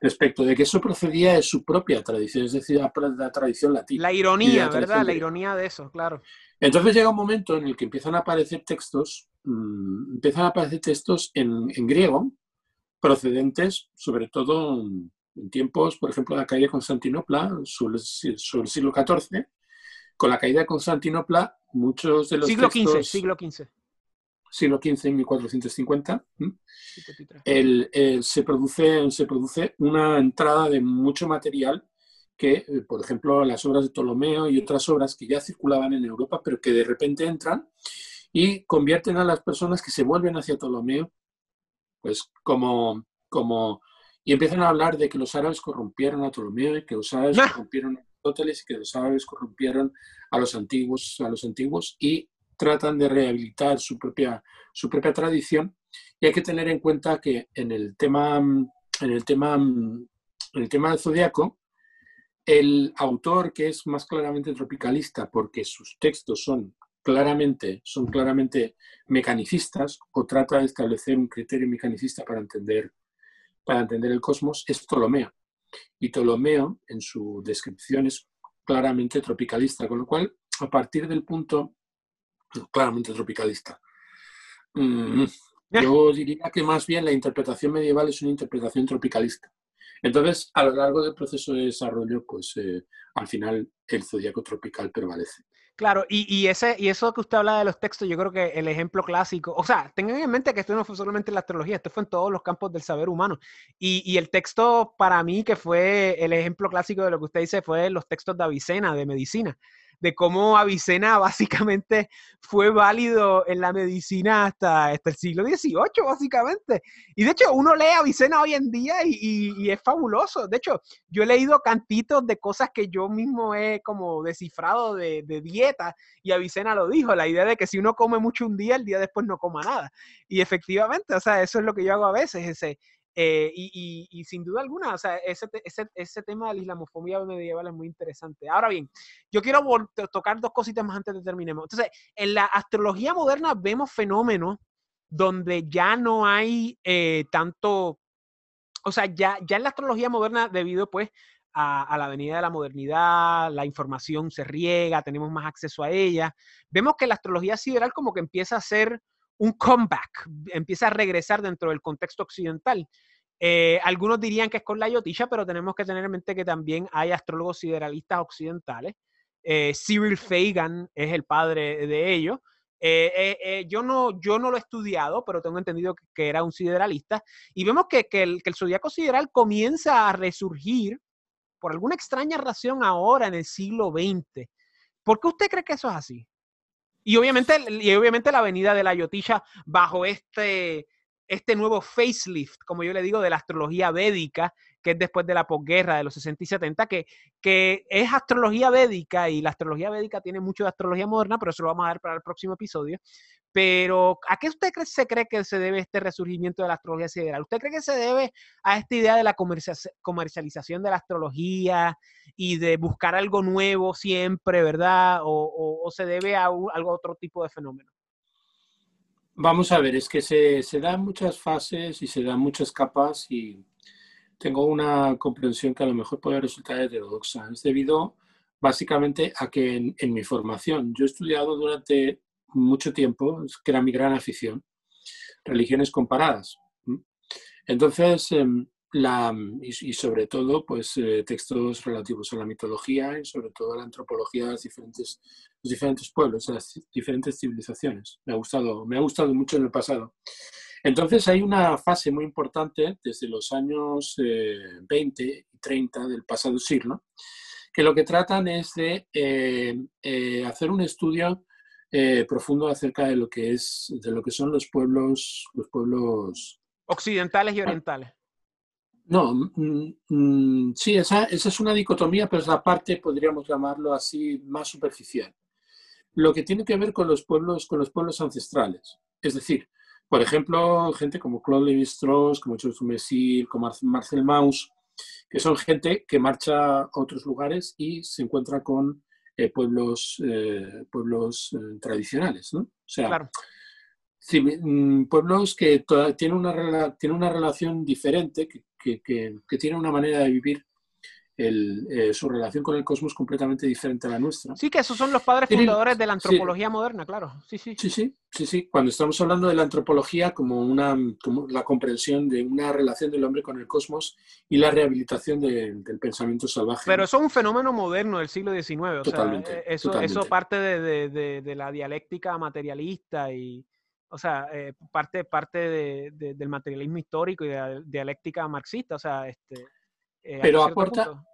respecto de que eso procedía de su propia tradición, es decir, la, tradición latina. La ironía, ¿verdad? La ironía de eso, claro. Entonces llega un momento en el que empiezan a aparecer textos, mm, empiezan a aparecer textos en, griego, procedentes sobre todo en tiempos, por ejemplo, de la caída de Constantinopla, sobre, el siglo XIV. Con la caída de Constantinopla, muchos de los siglo textos... XV, siglo XV siglo XV, 1450, el, se, produce, se produce una entrada de mucho material que, eh, por ejemplo, las obras de Ptolomeo y otras obras que ya circulaban en Europa, pero que de repente entran y convierten a las personas que se vuelven hacia Ptolomeo, pues como, como y empiezan a hablar de que los árabes corrompieron a Ptolomeo y que los árabes corrompieron a Aristóteles y que los árabes corrompieron a los antiguos, a los antiguos y tratan de rehabilitar su propia, su propia tradición y hay que tener en cuenta que en el tema, en el tema, en el tema del zodiaco, el autor que es más claramente tropicalista porque sus textos son claramente, son claramente mecanicistas o trata de establecer un criterio mecanicista para entender, para entender el cosmos es Ptolomeo. Y Ptolomeo en su descripción es claramente tropicalista, con lo cual a partir del punto claramente tropicalista. Mm, yo diría que más bien la interpretación medieval es una interpretación tropicalista. Entonces, a lo largo del proceso de desarrollo, pues eh, al final el zodiaco tropical prevalece. Claro, y, ese, y eso que usted habla de los textos, yo creo que el ejemplo clásico, o sea, tengan en mente que esto no fue solamente en la astrología, esto fue en todos los campos del saber humano. Y, y, el texto para mí que fue el ejemplo clásico de lo que usted dice fue los textos de Avicena, de medicina de cómo Avicena básicamente fue válido en la medicina hasta, hasta el siglo XVIII, básicamente. Y de hecho, uno lee Avicena hoy en día y, es fabuloso. De hecho, yo he leído cantitos de cosas que yo mismo he como descifrado de, de dieta y Avicena lo dijo, la idea de que si uno come mucho un día, el día después no coma nada. Y efectivamente, o sea, eso es lo que yo hago a veces, ese, eh, y, sin duda alguna, o sea, ese, ese, ese, tema de la islamofobia medieval es muy interesante. Ahora bien, yo quiero tocar dos cositas más antes de terminemos. Entonces, en la astrología moderna vemos fenómenos donde ya no hay eh, tanto, o sea, ya, ya en la astrología moderna, debido pues a, a, la venida de la modernidad, la información se riega, tenemos más acceso a ella, vemos que la astrología sideral como que empieza a ser un comeback, empieza a regresar dentro del contexto occidental. Eh, algunos dirían que es con la yotisha, pero tenemos que tener en mente que también hay astrólogos sideralistas occidentales. Eh, Cyril Fagan es el padre de ellos. Eh, yo, no, yo no lo he estudiado, pero tengo entendido que, era un sideralista. Y vemos que, el, que el zodiaco sideral comienza a resurgir por alguna extraña razón ahora en el siglo XX. ¿Por qué usted cree que eso es así? Y obviamente, y obviamente la venida de la Yotisha bajo este, este nuevo facelift, como yo le digo, de la astrología védica, que es después de la posguerra de los 60 y 70, que, que es astrología védica y la astrología védica tiene mucho de astrología moderna, pero eso lo vamos a ver para el próximo episodio. Pero, ¿a qué usted cree, se cree que se debe este resurgimiento de la astrología sideral? ¿Usted cree que se debe a esta idea de la comercialización de la astrología y de buscar algo nuevo siempre, verdad? ¿O, se debe a algo otro tipo de fenómeno? Vamos a ver, es que se, se dan muchas fases y se dan muchas capas y tengo una comprensión que a lo mejor puede resultar heterodoxa. Es debido básicamente a que en, mi formación, yo he estudiado durante mucho tiempo, que era mi gran afición, religiones comparadas. Entonces, em, la, y, sobre todo, pues eh, textos relativos a la mitología y sobre todo a la antropología de los diferentes, los diferentes pueblos, de las diferentes civilizaciones. Me ha gustado, me ha gustado mucho en el pasado. Entonces hay una fase muy importante desde los años 20 eh, y 30 del pasado siglo, que lo que tratan es de eh, eh, hacer un estudio profundo acerca de lo que es, de lo que son los pueblos, los pueblos occidentales y orientales. No, mm, mm, sí, esa, esa, es una dicotomía, pero es la parte, podríamos llamarlo así, más superficial. Lo que tiene que ver con los pueblos, con los pueblos ancestrales. Es decir, por ejemplo, gente como Claude Lévi-Strauss, como Georges Messil, como Marcel Mauss, que son gente que marcha a otros lugares y se encuentra con eh, pueblos, eh, pueblos eh, tradicionales, ¿no? O sea, mm, pueblos que tienen una, tienen una relación diferente, que, que, que tienen una manera de vivir eh, su relación con el cosmos completamente diferente a la nuestra. Sí, que esos son los padres fundadores de la antropología moderna, claro. Sí, sí. Sí, sí, sí, sí. Cuando estamos hablando de la antropología como, una, como la comprensión de una relación del hombre con el cosmos y la rehabilitación del pensamiento salvaje. Pero eso es un fenómeno moderno del siglo XIX. O totalmente, sea, eso, eso parte de, de, de, la dialéctica materialista y, o sea, eh, parte, parte del materialismo histórico y de la dialéctica marxista. O sea, este eh, Pero aporta,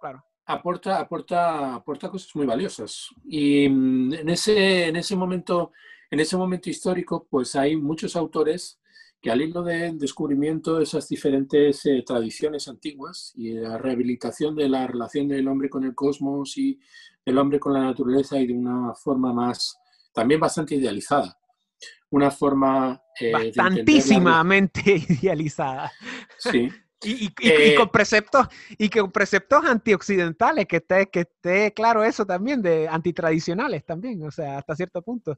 aporta, aporta, aporta cosas muy valiosas. Y mm, en ese, en ese momento, en ese momento histórico, pues hay muchos autores que al hilo del descubrimiento de esas diferentes eh, tradiciones antiguas y la rehabilitación de la relación del hombre con el cosmos y del hombre con la naturaleza y de una forma más, también bastante idealizada, una forma... Eh, Bastantísimamente <laughs> idealizada. Sí, Y, eh, con preceptos y con preceptos antioccidentales, que esté, que esté claro eso también, de antitradicionales también, o sea, hasta cierto punto.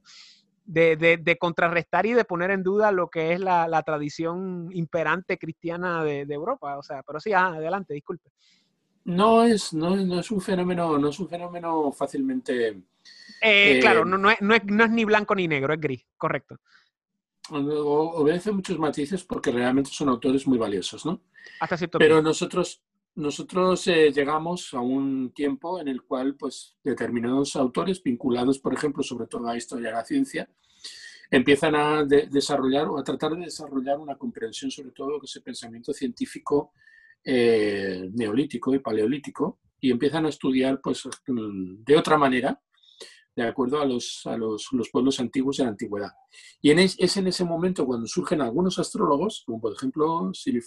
De, de, contrarrestar y de poner en duda lo que es la, la tradición imperante cristiana de, Europa. O sea, pero sí, adelante, disculpe. No es, no, no, es un fenómeno, no es un fenómeno fácilmente. Eh, claro, no, no, es, no, es, no es ni blanco ni negro, es gris, correcto obedece muchos matices porque realmente son autores muy valiosos, ¿no? Hasta cierto Pero nosotros, nosotros eh, llegamos a un tiempo en el cual pues, determinados autores, vinculados, por ejemplo, sobre todo a la historia de la ciencia, empiezan a desarrollar o a tratar de desarrollar una comprensión sobre todo de ese pensamiento científico eh, neolítico y paleolítico y empiezan a estudiar pues, de otra manera de acuerdo a los, a los, los pueblos antiguos de la antigüedad. Y en es, en ese momento cuando surgen algunos astrólogos, como por ejemplo Siri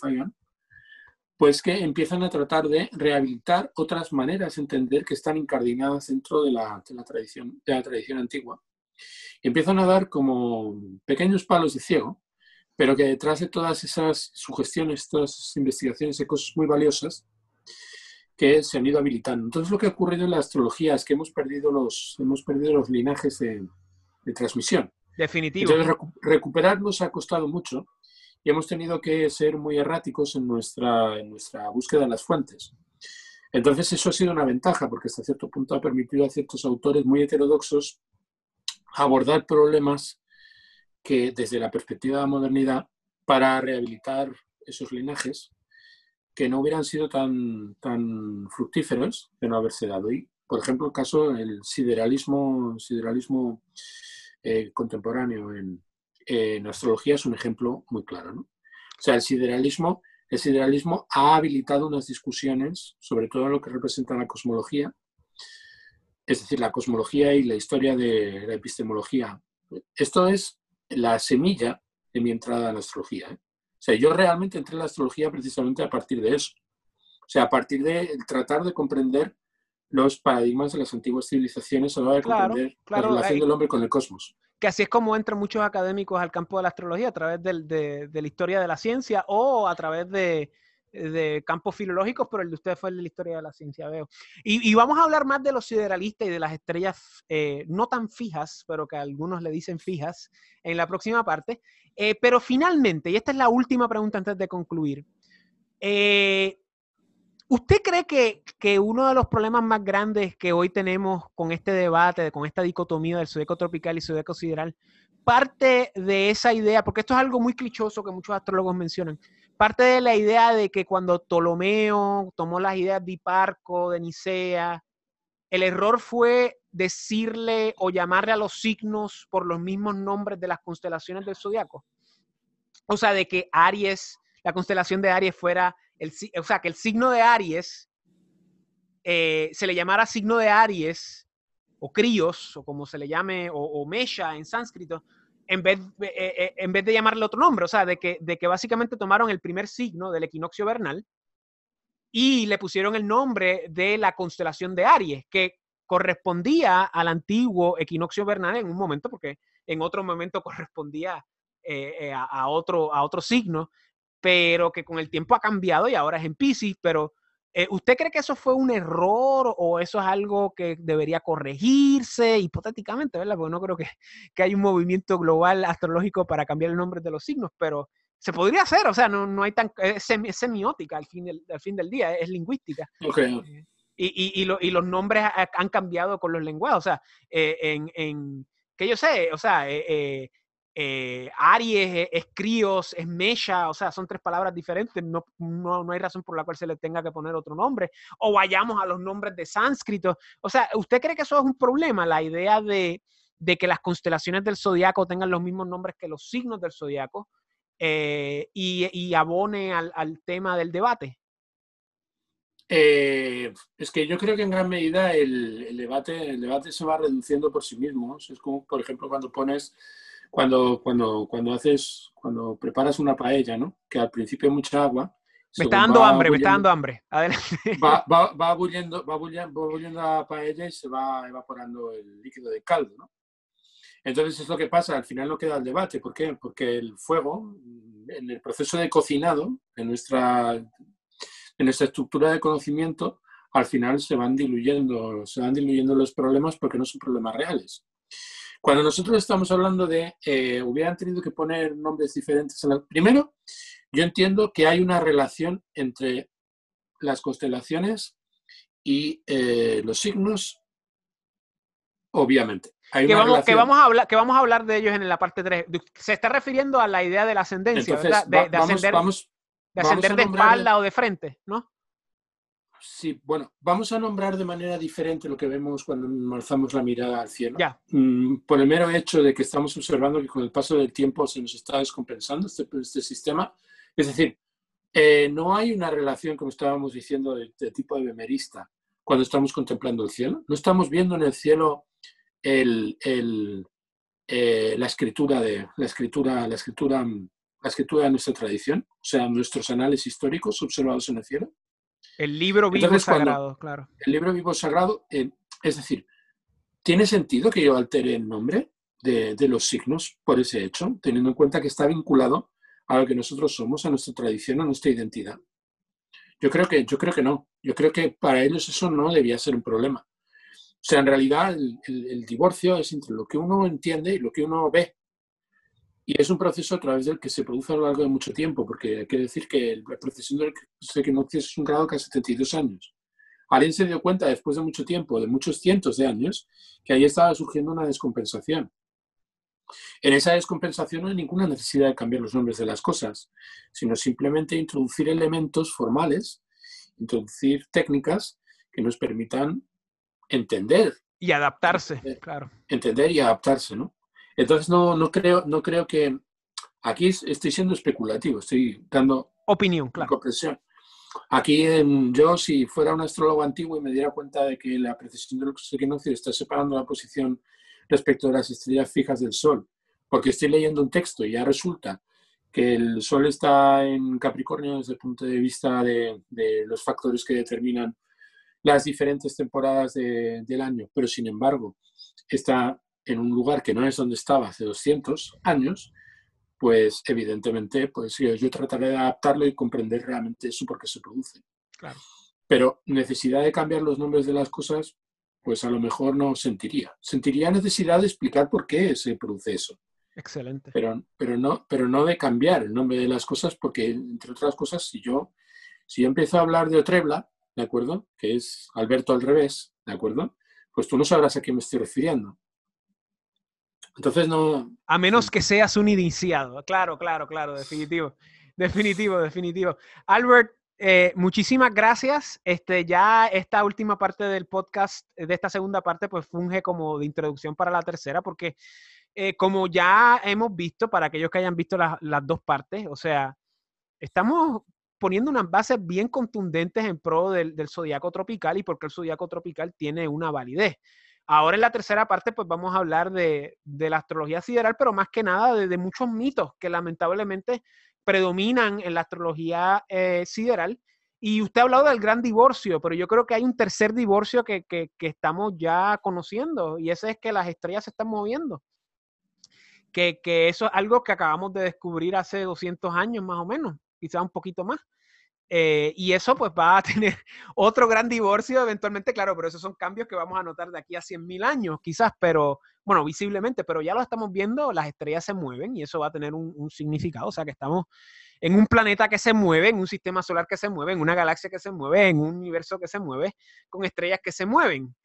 pues que empiezan a tratar de rehabilitar otras maneras de entender que están incardinadas dentro de la, de la, tradición, de la tradición antigua. Y empiezan a dar como pequeños palos de ciego, pero que detrás de todas esas sugestiones, todas esas investigaciones hay cosas muy valiosas que se han ido habilitando. Entonces lo que ha ocurrido en la astrología es que hemos perdido los, hemos perdido los linajes de, transmisión. Definitivo. Entonces recuperar nos ha costado mucho y hemos tenido que ser muy erráticos en nuestra, en nuestra búsqueda de las fuentes. Entonces eso ha sido una ventaja porque hasta cierto punto ha permitido a ciertos autores muy heterodoxos abordar problemas que desde la perspectiva de la modernidad para rehabilitar esos linajes que no hubieran sido tan, tan fructíferos de no haberse dado. Y, por ejemplo, el caso del sideralismo, sideralismo eh, contemporáneo en, astrología es un ejemplo muy claro. ¿no? O sea, el sideralismo, el sideralismo ha habilitado unas discusiones sobre todo lo que representa la cosmología, es decir, la cosmología y la historia de la epistemología. Esto es la semilla de mi entrada en la astrología. ¿eh? O sea, yo realmente entré en la astrología precisamente a partir de eso. O sea, a partir de tratar de comprender los paradigmas de las antiguas civilizaciones a la hora de comprender la relación del hombre con el cosmos. Que así es como entran muchos académicos al campo de la astrología, a través de, la historia de la ciencia o a través de, campos filológicos, pero el de ustedes fue el de la historia de la ciencia, veo. Y, vamos a hablar más de los sideralistas y de las estrellas eh, no tan fijas, pero que algunos le dicen fijas, en la próxima parte. Eh, pero finalmente, y esta es la última pregunta antes de concluir, eh, ¿Usted cree que, uno de los problemas más grandes que hoy tenemos con este debate, con esta dicotomía del zodíaco tropical y zodíaco sideral, parte de esa idea, porque esto es algo muy clichoso que muchos astrólogos mencionan, parte de la idea de que cuando Ptolomeo tomó las ideas de Hiparco, de Nicea, el error fue decirle o llamarle a los signos por los mismos nombres de las constelaciones del zodiaco. O sea, de que Aries, la constelación de Aries fuera o sea, que el signo de Aries eh, se le llamara signo de Aries o Crios, o como se le llame, o, Mesha en sánscrito, en vez, eh, eh, en vez de llamarle otro nombre, o sea, de que, de que básicamente tomaron el primer signo del equinoccio vernal y le pusieron el nombre de la constelación de Aries, que correspondía al antiguo equinoccio vernal en un momento, porque en otro momento <laughs> correspondía a, otro, a otro signo, pero que con el tiempo ha cambiado y ahora es en Pisces, pero eh, ¿usted cree que eso fue un error o eso es algo que debería corregirse hipotéticamente, verdad? Porque no creo que, <laughs> que hay un movimiento global astrológico para cambiar el nombre de los signos, pero se podría hacer, o sea, no, no hay tan, es, semiótica al fin del, al fin del día, es lingüística. Eh, y, y, y, los nombres han cambiado con los lenguajes, o sea, eh, en, en, que yo sé, o sea, eh, Aries, es Crios, es Mesha, o sea, son tres palabras diferentes, no, no, hay razón por la cual se le tenga que poner otro nombre, o vayamos a los nombres de sánscrito, o sea, ¿usted cree que eso es un problema, la idea de, que las constelaciones del zodiaco tengan los mismos nombres que los signos del zodiaco eh, y, abone al, tema del debate? Eh, es que yo creo que en gran medida el, debate, el debate se va reduciendo por sí mismo. Es como, por ejemplo, cuando pones cuando, cuando, cuando haces, cuando preparas una paella, ¿no? Que al principio hay mucha agua. Me está dando hambre, me está dando hambre. Adelante. Va, <laughs> va, va, bulliendo, va, la paella y se va evaporando el líquido de caldo, ¿no? Entonces es lo que pasa, al final no queda el debate. ¿Por qué? Porque el fuego, en el proceso de cocinado, en nuestra, en nuestra estructura de conocimiento, al final se van diluyendo, se van diluyendo los problemas porque no son problemas reales. Cuando nosotros estamos hablando de, eh, hubieran tenido que poner nombres diferentes. Primero, yo entiendo que hay una relación entre las constelaciones y eh, los signos, obviamente. que, vamos, que, vamos, a hablar, que vamos a hablar de ellos en la parte 3. Se está refiriendo a la idea de la ascendencia, ¿verdad? De, ascender, de, ascender de espalda o de frente, ¿no? Sí, bueno, vamos a nombrar de manera diferente lo que vemos cuando alzamos la mirada al cielo. Ya. Mm, por el mero hecho de que estamos observando que con el paso del tiempo se nos está descompensando este, este sistema. Es decir, eh, no hay una relación, como estábamos diciendo, de, tipo de bemerista cuando estamos contemplando el cielo. No estamos viendo en el cielo el, el, eh, la escritura de la escritura, la escritura, la escritura de nuestra tradición, o sea, nuestros análisis históricos observados en el cielo. El libro vivo sagrado, claro. El libro vivo sagrado, eh, es decir, ¿tiene sentido que yo altere el nombre de, los signos por ese hecho, teniendo en cuenta que está vinculado a lo que nosotros somos, a nuestra tradición, a nuestra identidad? Yo creo que, yo creo que no. Yo creo que para ellos eso no debía ser un problema. O sea, en realidad el divorcio es entre lo que uno entiende y lo que uno ve. Y es un proceso a través del que se produce a lo largo de mucho tiempo, porque hay que decir que la procesión del equinoccio es un grado casi 72 años. Alguien se dio cuenta después de mucho tiempo, de muchos cientos de años, que ahí estaba surgiendo una descompensación. En esa descompensación no hay ninguna necesidad de cambiar los nombres de las cosas, sino simplemente introducir elementos formales, introducir técnicas que nos permitan entender. Y adaptarse, claro. Entender y adaptarse, ¿no? Entonces no, no, creo, no creo que... Aquí estoy siendo especulativo, estoy dando... Opinión, claro. Aquí yo, si fuera un astrólogo antiguo y me diera cuenta de que la precisión de los equinoccios está separando la posición respecto de las estrellas fijas del Sol, porque estoy leyendo un texto y ya resulta que el Sol está en Capricornio desde el punto de vista de, los factores que determinan las diferentes temporadas del año, pero sin embargo está en un lugar que no es donde estaba hace 200 años, pues evidentemente pues yo, yo trataré de adaptarlo y comprender realmente eso por qué se produce. Claro. Pero necesidad de cambiar los nombres de las cosas, pues a lo mejor no sentiría. Sentiría necesidad de explicar por qué se produce eso. Excelente. Pero, pero, no, pero no de cambiar el nombre de las cosas, porque entre otras cosas, si yo, si yo empiezo a hablar de Otrebla, ¿de acuerdo? Que es Alberto al revés, ¿de acuerdo? Pues tú no sabrás a quién me estoy refiriendo. Entonces no... A menos que seas un iniciado. Claro, claro, claro, definitivo. Definitivo, definitivo. Albert, eh, muchísimas gracias. Este, ya esta última parte del podcast, de esta segunda parte, pues funge como de introducción para la tercera, porque eh, como ya hemos visto, para aquellos que hayan visto las dos partes, o sea, estamos poniendo unas bases bien contundentes en pro del, del zodiaco tropical y porque el zodiaco tropical tiene una validez. Ahora en la tercera parte, pues vamos a hablar de, la astrología sideral, pero más que nada de, muchos mitos que lamentablemente predominan en la astrología eh, sideral. Y usted ha hablado del gran divorcio, pero yo creo que hay un tercer divorcio que, que, estamos ya conociendo, y ese es que las estrellas se están moviendo que, eso es algo que acabamos de descubrir hace 200 años más o menos, quizás un poquito más. Eh, y eso pues va a <laughs> tener otro gran divorcio eventualmente, claro, pero esos son cambios que vamos a notar de aquí a 100.000 años quizás, pero bueno, visiblemente, pero ya lo estamos viendo, las estrellas se mueven y eso va a tener un, significado, o sea que estamos en un planeta que se mueve, en un sistema solar que se mueve, en una galaxia que se mueve, en un universo que se mueve, con estrellas que se mueven.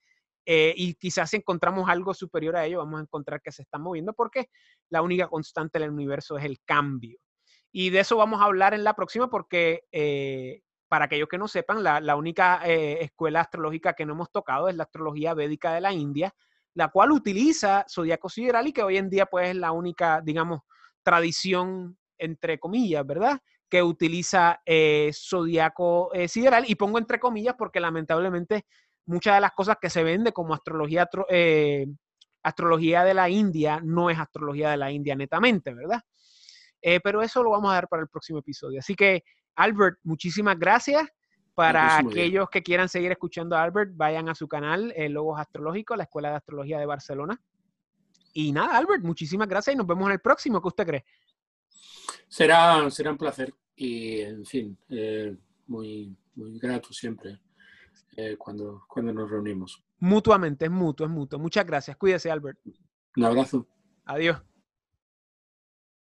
Eh, y quizás si encontramos algo superior a ello, vamos a encontrar que se están moviendo porque la única constante del universo es el cambio. Y de eso vamos a hablar en la próxima porque, eh, para aquellos que no sepan, la, única eh, escuela astrológica que no hemos tocado es la astrología védica de la India, la cual utiliza zodiaco sideral y que hoy en día pues es la única, digamos, tradición, entre comillas, ¿verdad? Que utiliza zodiaco sideral. Y pongo entre comillas porque lamentablemente muchas de las cosas que se vende como astrología, eh, astrología de la India no es astrología de la India netamente, ¿verdad? Eh, pero eso lo vamos a dar para el próximo episodio. Así que, Albert, muchísimas gracias. Para aquellos que quieran seguir escuchando a Albert, vayan a su canal, eh, Logos Astrológicos, la Escuela de Astrología de Barcelona. Y nada, Albert, muchísimas gracias y nos vemos en el próximo. ¿Qué usted cree? Será, será un placer y, en fin, muy, muy grato siempre eh, cuando, cuando nos reunimos. Mutuamente, es mutuo, es mutuo. Muchas gracias. Cuídese, Albert. Un abrazo. Adiós.